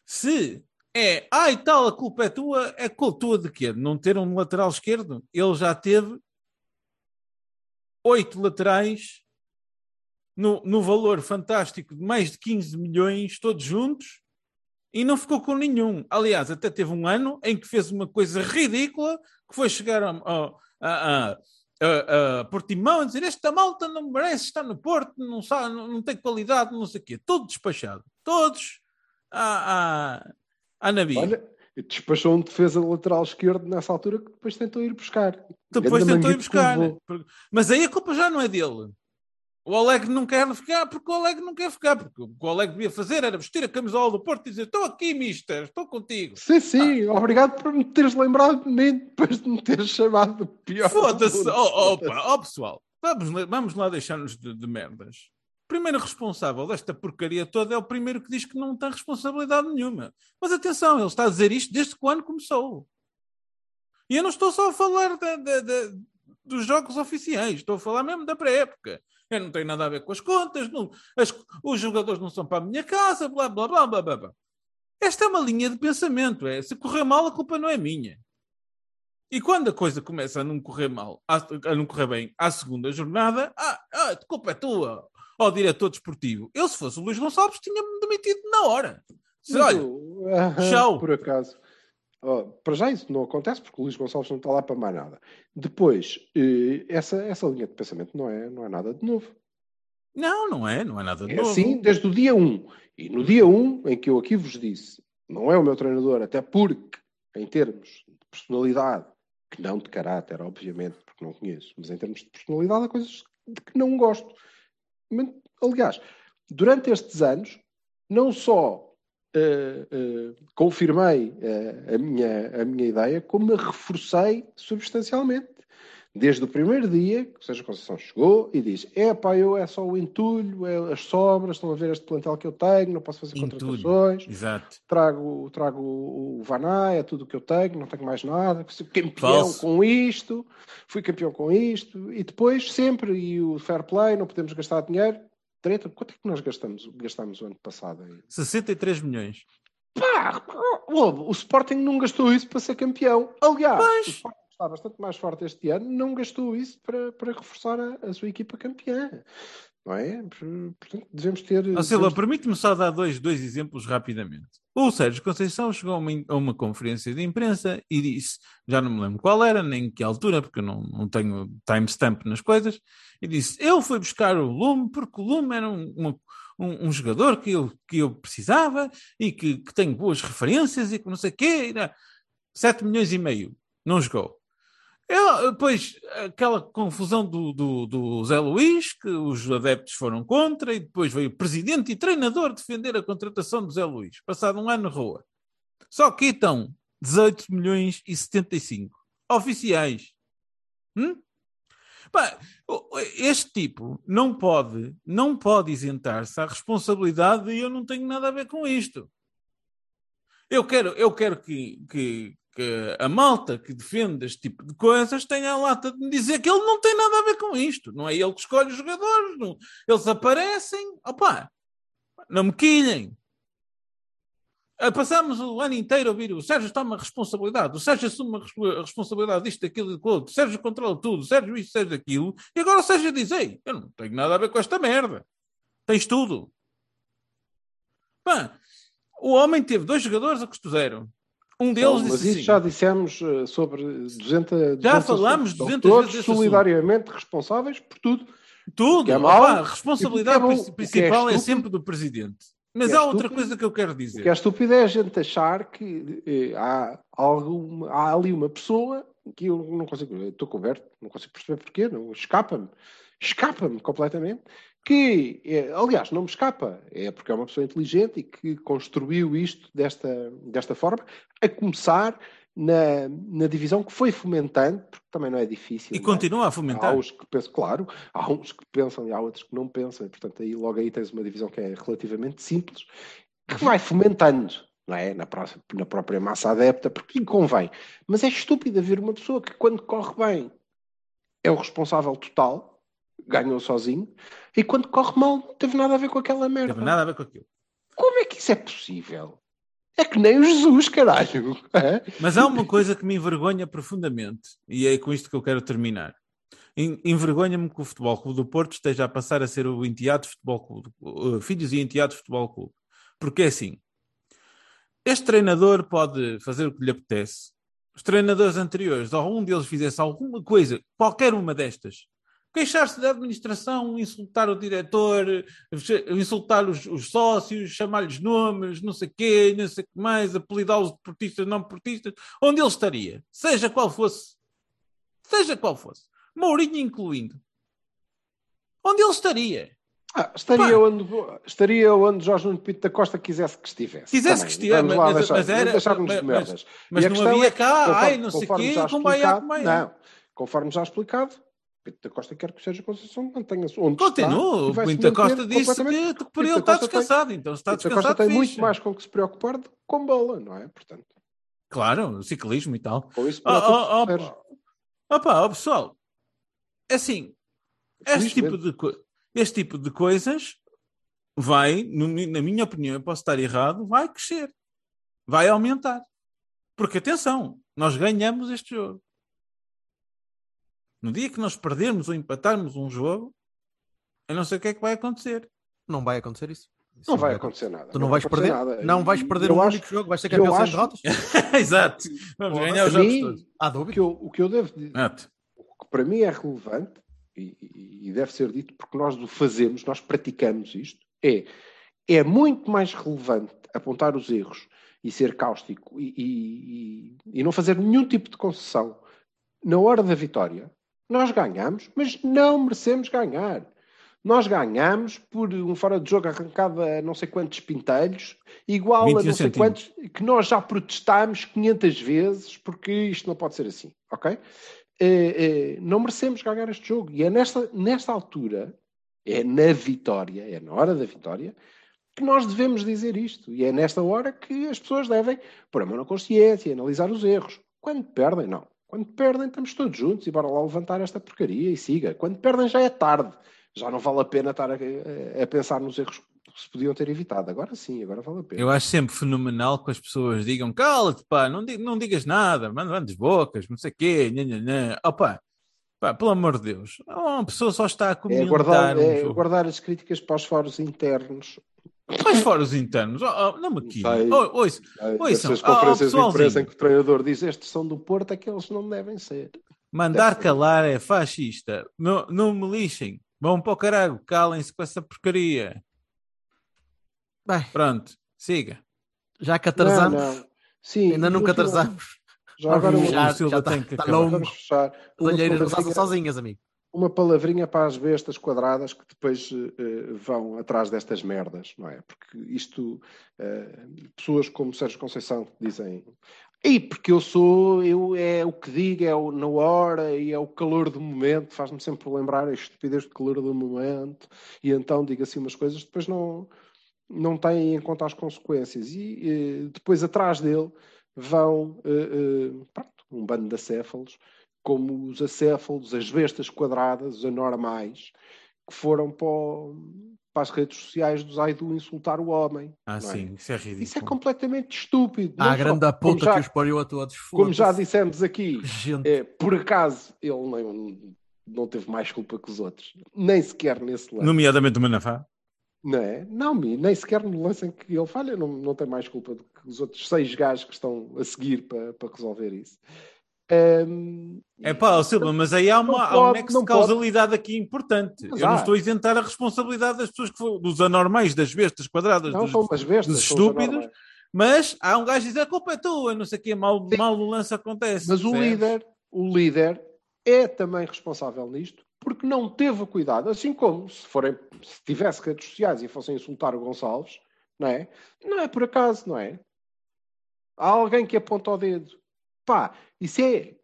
Se é, ai tal, a culpa é tua, é culpa tua de quê? De não ter um lateral esquerdo? Ele já teve oito laterais no, no valor fantástico de mais de 15 milhões, todos juntos, e não ficou com nenhum. Aliás, até teve um ano em que fez uma coisa ridícula, que foi chegar a, a, a, a Portimão e dizer esta malta não merece estar no Porto, não, sabe, não, não tem qualidade, não sei o quê. Todo despachado. Todos a, a, Nabi. Olha, despachou um defesa lateral esquerdo nessa altura que depois tentou ir buscar. Depois Ganda tentou ir buscar. Mas aí a culpa já não é dele. O Oleg não quer ficar porque o Oleg não quer ficar. Porque o que o Oleg devia fazer era vestir a camisola do Porto e dizer: Estou aqui, mister, estou contigo. Sim, sim, obrigado por me teres lembrado de mim depois de me teres chamado pior. Foda-se. mundo. Oh, opa, oh, pessoal, vamos, lá- vamos lá deixar-nos de, de merdas. O primeiro responsável desta porcaria toda é o primeiro que diz que não tem responsabilidade nenhuma. Mas atenção, ele está a dizer isto desde que o ano começou. E eu não estou só a falar da- da- da- dos jogos oficiais, estou a falar mesmo da pré-época. Eu não tenho nada a ver com as contas, não- as- os jogadores não são para a minha casa, blá blá blá blá blá. blá. Esta é uma linha de pensamento. É, se correr mal, a culpa não é minha. E quando a coisa começa a não correr mal, a, a não correr bem à segunda jornada, ah, ah, a culpa é tua, ó diretor desportivo. Eu, se fosse o Luís Gonçalves, tinha-me demitido na hora. Mas olha, tchau. Por acaso. Para já isso não acontece porque o Luís Gonçalves não está lá para mais nada. Depois, eh, essa, essa linha de pensamento não é, não é nada de novo. não, não é, não é nada de É novo. assim desde o dia 1. E no dia 1, em que eu aqui vos disse, não é o meu treinador, até porque, em termos de personalidade, que não de caráter, obviamente, porque não conheço, mas em termos de personalidade, há coisas de que não gosto. Mas, aliás, durante estes anos, não só eh, eh, confirmei eh, a, minha, a minha ideia, como a reforcei substancialmente. Desde o primeiro dia que o Sérgio Conceição chegou e disse: É pá, eu é só o entulho, é as sobras, estão a ver este plantel que eu tenho, não posso fazer Entulho. contratações, Exato. trago, trago o Vanai, é tudo o que eu tenho, não tenho mais nada, fui campeão Falso. com isto, fui campeão com isto, e depois sempre, e o fair play, não podemos gastar dinheiro. Treta, quanto é que nós gastamos, gastamos o ano passado? aí? 63 milhões. Pá, o, o Sporting não gastou isso para ser campeão. Aliás, o Sporting está bastante mais forte este ano, não gastou isso para, para reforçar a, a sua equipa campeã. Não é? Portanto, devemos ter. Silva, devemos- permite-me só dar dois, dois exemplos rapidamente. O Sérgio Conceição chegou a uma, a uma conferência de imprensa e disse, já não me lembro qual era, nem que altura, porque eu não, não tenho timestamp nas coisas, e disse, eu fui buscar o Lume porque o Lume era um, uma- um, um jogador que eu, que eu precisava e que, que tem boas referências e que não sei o quê. E, não, 7 milhões e meio. Não jogou. Eu, depois, aquela confusão do, do, do Zé Luís, que os adeptos foram contra, e depois veio o presidente e treinador defender a contratação do Zé Luís. Passado um ano rua. Só que estão 18 milhões e 75 oficiais. Hum? Pá, este tipo não pode, não pode isentar-se à responsabilidade de eu não tenho nada a ver com isto. Eu quero, eu quero que, que, que a malta que defende este tipo de coisas tenha a lata de me dizer que ele não tem nada a ver com isto. Não é ele que escolhe os jogadores. Não. Eles aparecem. Opa, não me quilhem. Ah, Passámos o ano inteiro a ouvir o Sérgio toma responsabilidade, o Sérgio assume a res- a responsabilidade disto, daquilo e do outro, o Sérgio controla tudo, o Sérgio isto, o Sérgio aquilo, e agora o Sérgio diz: Ei, eu não tenho nada a ver com esta merda. Tens tudo. Pá, o homem teve dois jogadores a zero. Um deles Então, mas disse isso assim, já dissemos eh, sobre 200. 200 falámos assuntos. 200 Todos vezes assunto. solidariamente responsáveis por tudo. tudo. é Opa, mau, a responsabilidade é que é principal é, estúpido, sempre do presidente. Mas é há outra estúpido, coisa que eu quero O que é dizer. estúpido é a gente achar que eh, há, alguma, há ali uma pessoa que eu não consigo, estou coberto, não consigo perceber porquê, não, escapa-me, escapa-me completamente, que, eh, aliás, não me escapa, é porque é uma pessoa inteligente e que construiu isto desta, desta forma, a começar na, na divisão que foi fomentando, porque também não é difícil. E é? continua a Há fomentar. uns que pensam, claro, há uns que pensam e há outros que não pensam, e, portanto, aí logo aí tens uma divisão que é relativamente simples, que vai fomentando, não é? Na, pró- na própria massa adepta, porque lhe convém. Mas é estúpido haver uma pessoa que, quando corre bem, é o responsável total, ganhou sozinho, e quando corre mal, não teve nada a ver com aquela merda. teve nada a ver com aquilo. Como é que isso é possível? É que nem o Jesus, caralho. É? Mas há uma coisa que me envergonha profundamente, e é com isto que eu quero terminar. En- Envergonha-me que o Futebol Clube do Porto esteja a passar a ser o enteado Futebol Clube, uh, Filhos e Enteados Futebol Clube. Porque é assim, este treinador pode fazer o que lhe apetece. Os treinadores anteriores, ou algum deles fizesse alguma coisa, qualquer uma destas, queixar-se da administração, insultar o diretor, insultar os, os sócios, chamar-lhes nomes, não sei quê, não sei o que mais, apelidá-los de portistas, não portistas, onde ele estaria, seja qual fosse, seja qual fosse, Mourinho incluindo, onde ele estaria. Ah, estaria, Pá. onde, estaria onde Jorge Nuno Pinto da Costa quisesse que estivesse. Quisesse Também. que estivesse, Vamos lá mas- deixar, mas era- deixarmos de mas- merdas. Mas a não havia é, cá, conforme- ai, não sei o quê, com baia explicado- com baia. Não, conforme já explicado, Pinto da Costa quer que o Sérgio Conceição mantenha-se onde Continua, está. o se Pinto da Costa disse que, por ele está Costa tem- descansado, então se está Pinto da Costa descansado, tem fixe. muito mais com que se preocupar do que com bola, não é? Portanto, Claro, ciclismo e tal. com isso Oh, oh, oh, opa, ó, pessoal, é assim, este tipo, de, este tipo de coisas vai, na minha opinião, eu posso estar errado, vai crescer, vai aumentar. Porque atenção, nós ganhamos este jogo. No dia que nós perdermos ou empatarmos um jogo, eu não sei o que é que vai acontecer. Não vai acontecer isso. Isso Não vai acontecer nada. Tu não vais vai acontecer perder? nada. Não vais perder eu um acho- único jogo, vais ser eu campeão sem acho- derrotas? Exato. Vamos Porra, ganhar os a jogos mim- todos. Há O dúvida? que eu, o que eu devo dizer, o que para mim é relevante, e, e- deve ser dito porque nós o fazemos, nós praticamos isto, é, é muito mais relevante apontar os erros e ser cáustico e- e- e não fazer nenhum tipo de concessão na hora da vitória, nós ganhamos, mas não merecemos ganhar. Nós ganhamos por um fora de jogo arrancado a não sei quantos pintelhos, igual a 21 não sei centímetros. quantos, que nós já protestámos 500 vezes, porque isto não pode ser assim, ok? Eh, eh, não merecemos ganhar este jogo. E é nesta, nesta altura, é na vitória, é na hora da vitória, que nós devemos dizer isto. E é nesta hora que as pessoas devem pôr a mão na consciência analisar os erros. Quando perdem, não. Quando perdem, estamos todos juntos e bora lá levantar esta porcaria e siga. Quando perdem, já é tarde. Já não vale a pena estar a, a- pensar nos erros que se podiam ter evitado. Agora sim, agora vale a pena. Eu acho sempre fenomenal que as pessoas digam cala-te, pá, não, di- não digas nada, manda mandes bocas, não sei o quê, nha, nha, nha. Opa, pá, pelo amor de Deus, uma pessoa só está a É comentar guardar, um é guardar as críticas para os fóruns internos. Mas fora os internos, oh, oh, não me aqui. Sei. Oh, ouça, Eh, Ouçam, Essas conferências de imprensa pessoalzinho. em que o treinador diz estes são do Porto, aqueles não devem ser. mandar Deve ser. calar é fascista. Não, não me lixem. Vão para o caralho, calem-se com essa porcaria. Bem, Pronto, siga. já que atrasamos, Não, não. Sim, ainda nunca atrasamos. Já agora Já, Silva já tem que acabar. longo. vamos fechar. As passam sozinhas, amigo. Uma palavrinha para as bestas quadradas que depois eh, vão atrás destas merdas, não é? Porque isto, eh, pessoas como Sérgio Conceição dizem, e porque eu sou, eu é o que digo, é o, na hora e é o calor do momento, faz-me sempre lembrar a estupidez do calor do momento, e então digo assim umas coisas, depois não, não têm em conta as consequências. E eh, depois atrás dele vão pronto, um bando de acéfalos como os acéfalos, as bestas quadradas, os anormais, que foram para, o- para as redes sociais do Zaidu insultar o homem. Ah, é? sim, isso é ridículo. Isso é completamente estúpido. Ah, Não a só- grande como puta já, que os pariu a todos. como já dissemos aqui, é, por acaso ele não, não teve mais culpa que os outros. Nem sequer nesse lance. Nomeadamente o Manafá. Não é? Não, nem sequer no lance em que ele falha, não, não tem mais culpa do que os outros seis gajos que estão a seguir para, para resolver isso. Ahm, É pá, Silva, mas aí há, uma, Não há um pode, nexo não de causalidade aqui importante. Mas Eu não há. estou a isentar a responsabilidade das pessoas que foram, dos anormais, das bestas quadradas, não dos, bestas, dos estúpidos, mas há um gajo que diz a culpa é tua, não sei o quê, mal, Sim. mal o lance acontece. Mas o líder, o líder é também responsável nisto porque não teve cuidado, assim como se forem, se tivesse redes sociais e fossem insultar o Gonçalves, não é? Não é por acaso, não é? Há alguém que aponta o dedo. Pá, isso é.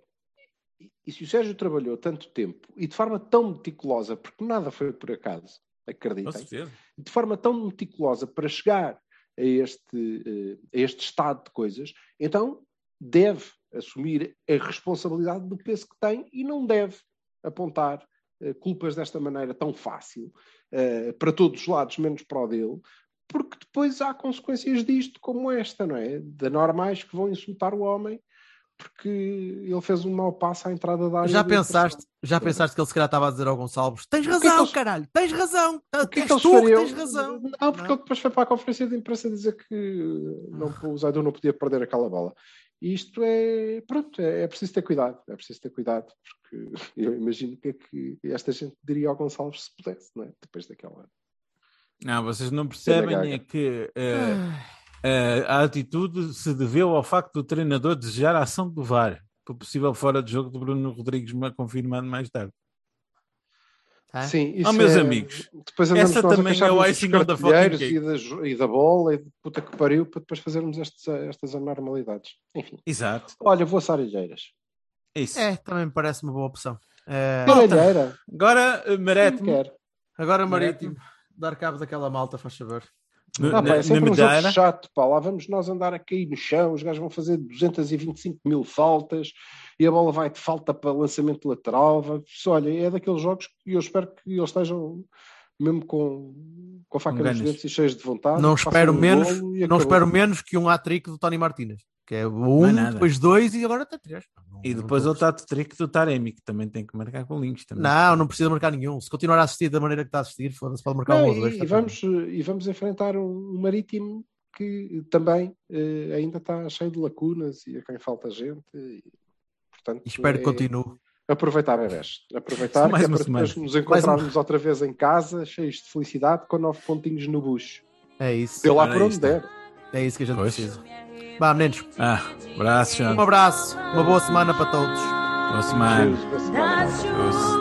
E se o Sérgio trabalhou tanto tempo e de forma tão meticulosa, porque nada foi por acaso, acreditem, de forma tão meticulosa para chegar a este, eh, a este estado de coisas, então deve assumir a responsabilidade do peso que tem e não deve apontar eh, culpas desta maneira tão fácil eh, para todos os lados, menos para o dele, porque depois há consequências disto, como esta, não é? De normais que vão insultar o homem porque ele fez um mau passo à entrada da área. já pensaste, já pensaste que ele se calhar estava a dizer ao Gonçalves: tens que é que razão, eles- caralho, tens razão, O que é és que eles tu fariam? tens razão. Não, porque Não é? ele depois foi para a conferência de imprensa dizer que não, o Zaidu não podia perder aquela bola. E isto é, pronto, é, é preciso ter cuidado, é preciso ter cuidado, porque eu imagino que é que esta gente diria ao Gonçalves se pudesse, não é? Depois daquela. Não, vocês não percebem é que eh, a atitude se deveu ao facto do treinador desejar a ação do VAR, por possível fora de jogo de Bruno Rodrigues, mas confirmado mais tarde. Ah? Sim, isso Oh, meus é- amigos, depois essa também é o icing on the fucking cake. e da, e da bola e de puta que pariu para depois fazermos estes, estas anormalidades. Enfim, Exato. olha, vou a Arelheiras. É Isso. É, também me parece uma boa opção. É, Malta. Agora, eh, quer. agora, Marítimo, dar cabo daquela malta, faz favor. Ah, pá, é sempre na um jogo medalha, chato, pá. Lá vamos nós andar a cair no chão, os gajos vão fazer 225 mil faltas e a bola vai de falta para lançamento lateral. Vai... Olha, é daqueles jogos que eu espero que eles estejam mesmo com, com a faca Com nos dentes e cheios de vontade. Não espero um menos, não espero menos que um hat-trick do Tony Martínez, que é o Mais um, nada. depois dois e agora até três. Não- e não depois estou- o tato trick do Taremi, que também tem que marcar com links. Também. Não, não precisa marcar nenhum. Se continuar a assistir da maneira que está a assistir, foda-se, pode marcar Não, um ou dois. e, tá e vamos, e vamos enfrentar um, um marítimo que também eh, ainda está cheio de lacunas e a quem falta gente. E, portanto, E espero que é- continue. Aproveitar, bebés. Aproveitar Mais que é uma para nos encontrarmos outra vez em casa, cheios de felicidade, com nove pontinhos no bucho. É isso. Dê lá por onde isto. der. É isso que a gente Pois. precisa. Vá, meninos. Ah, abraço, Sean. Um abraço, uma boa semana para todos. Boa semana. Boa semana. Das chuvas,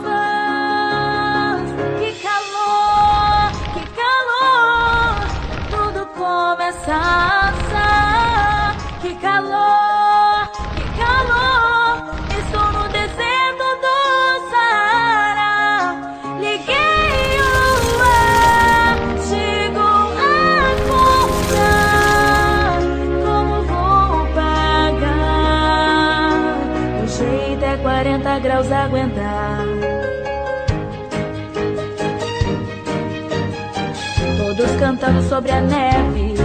Sobre a neve.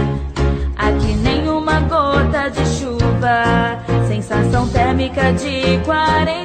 Aqui nenhuma gota de chuva. Sensação térmica de 40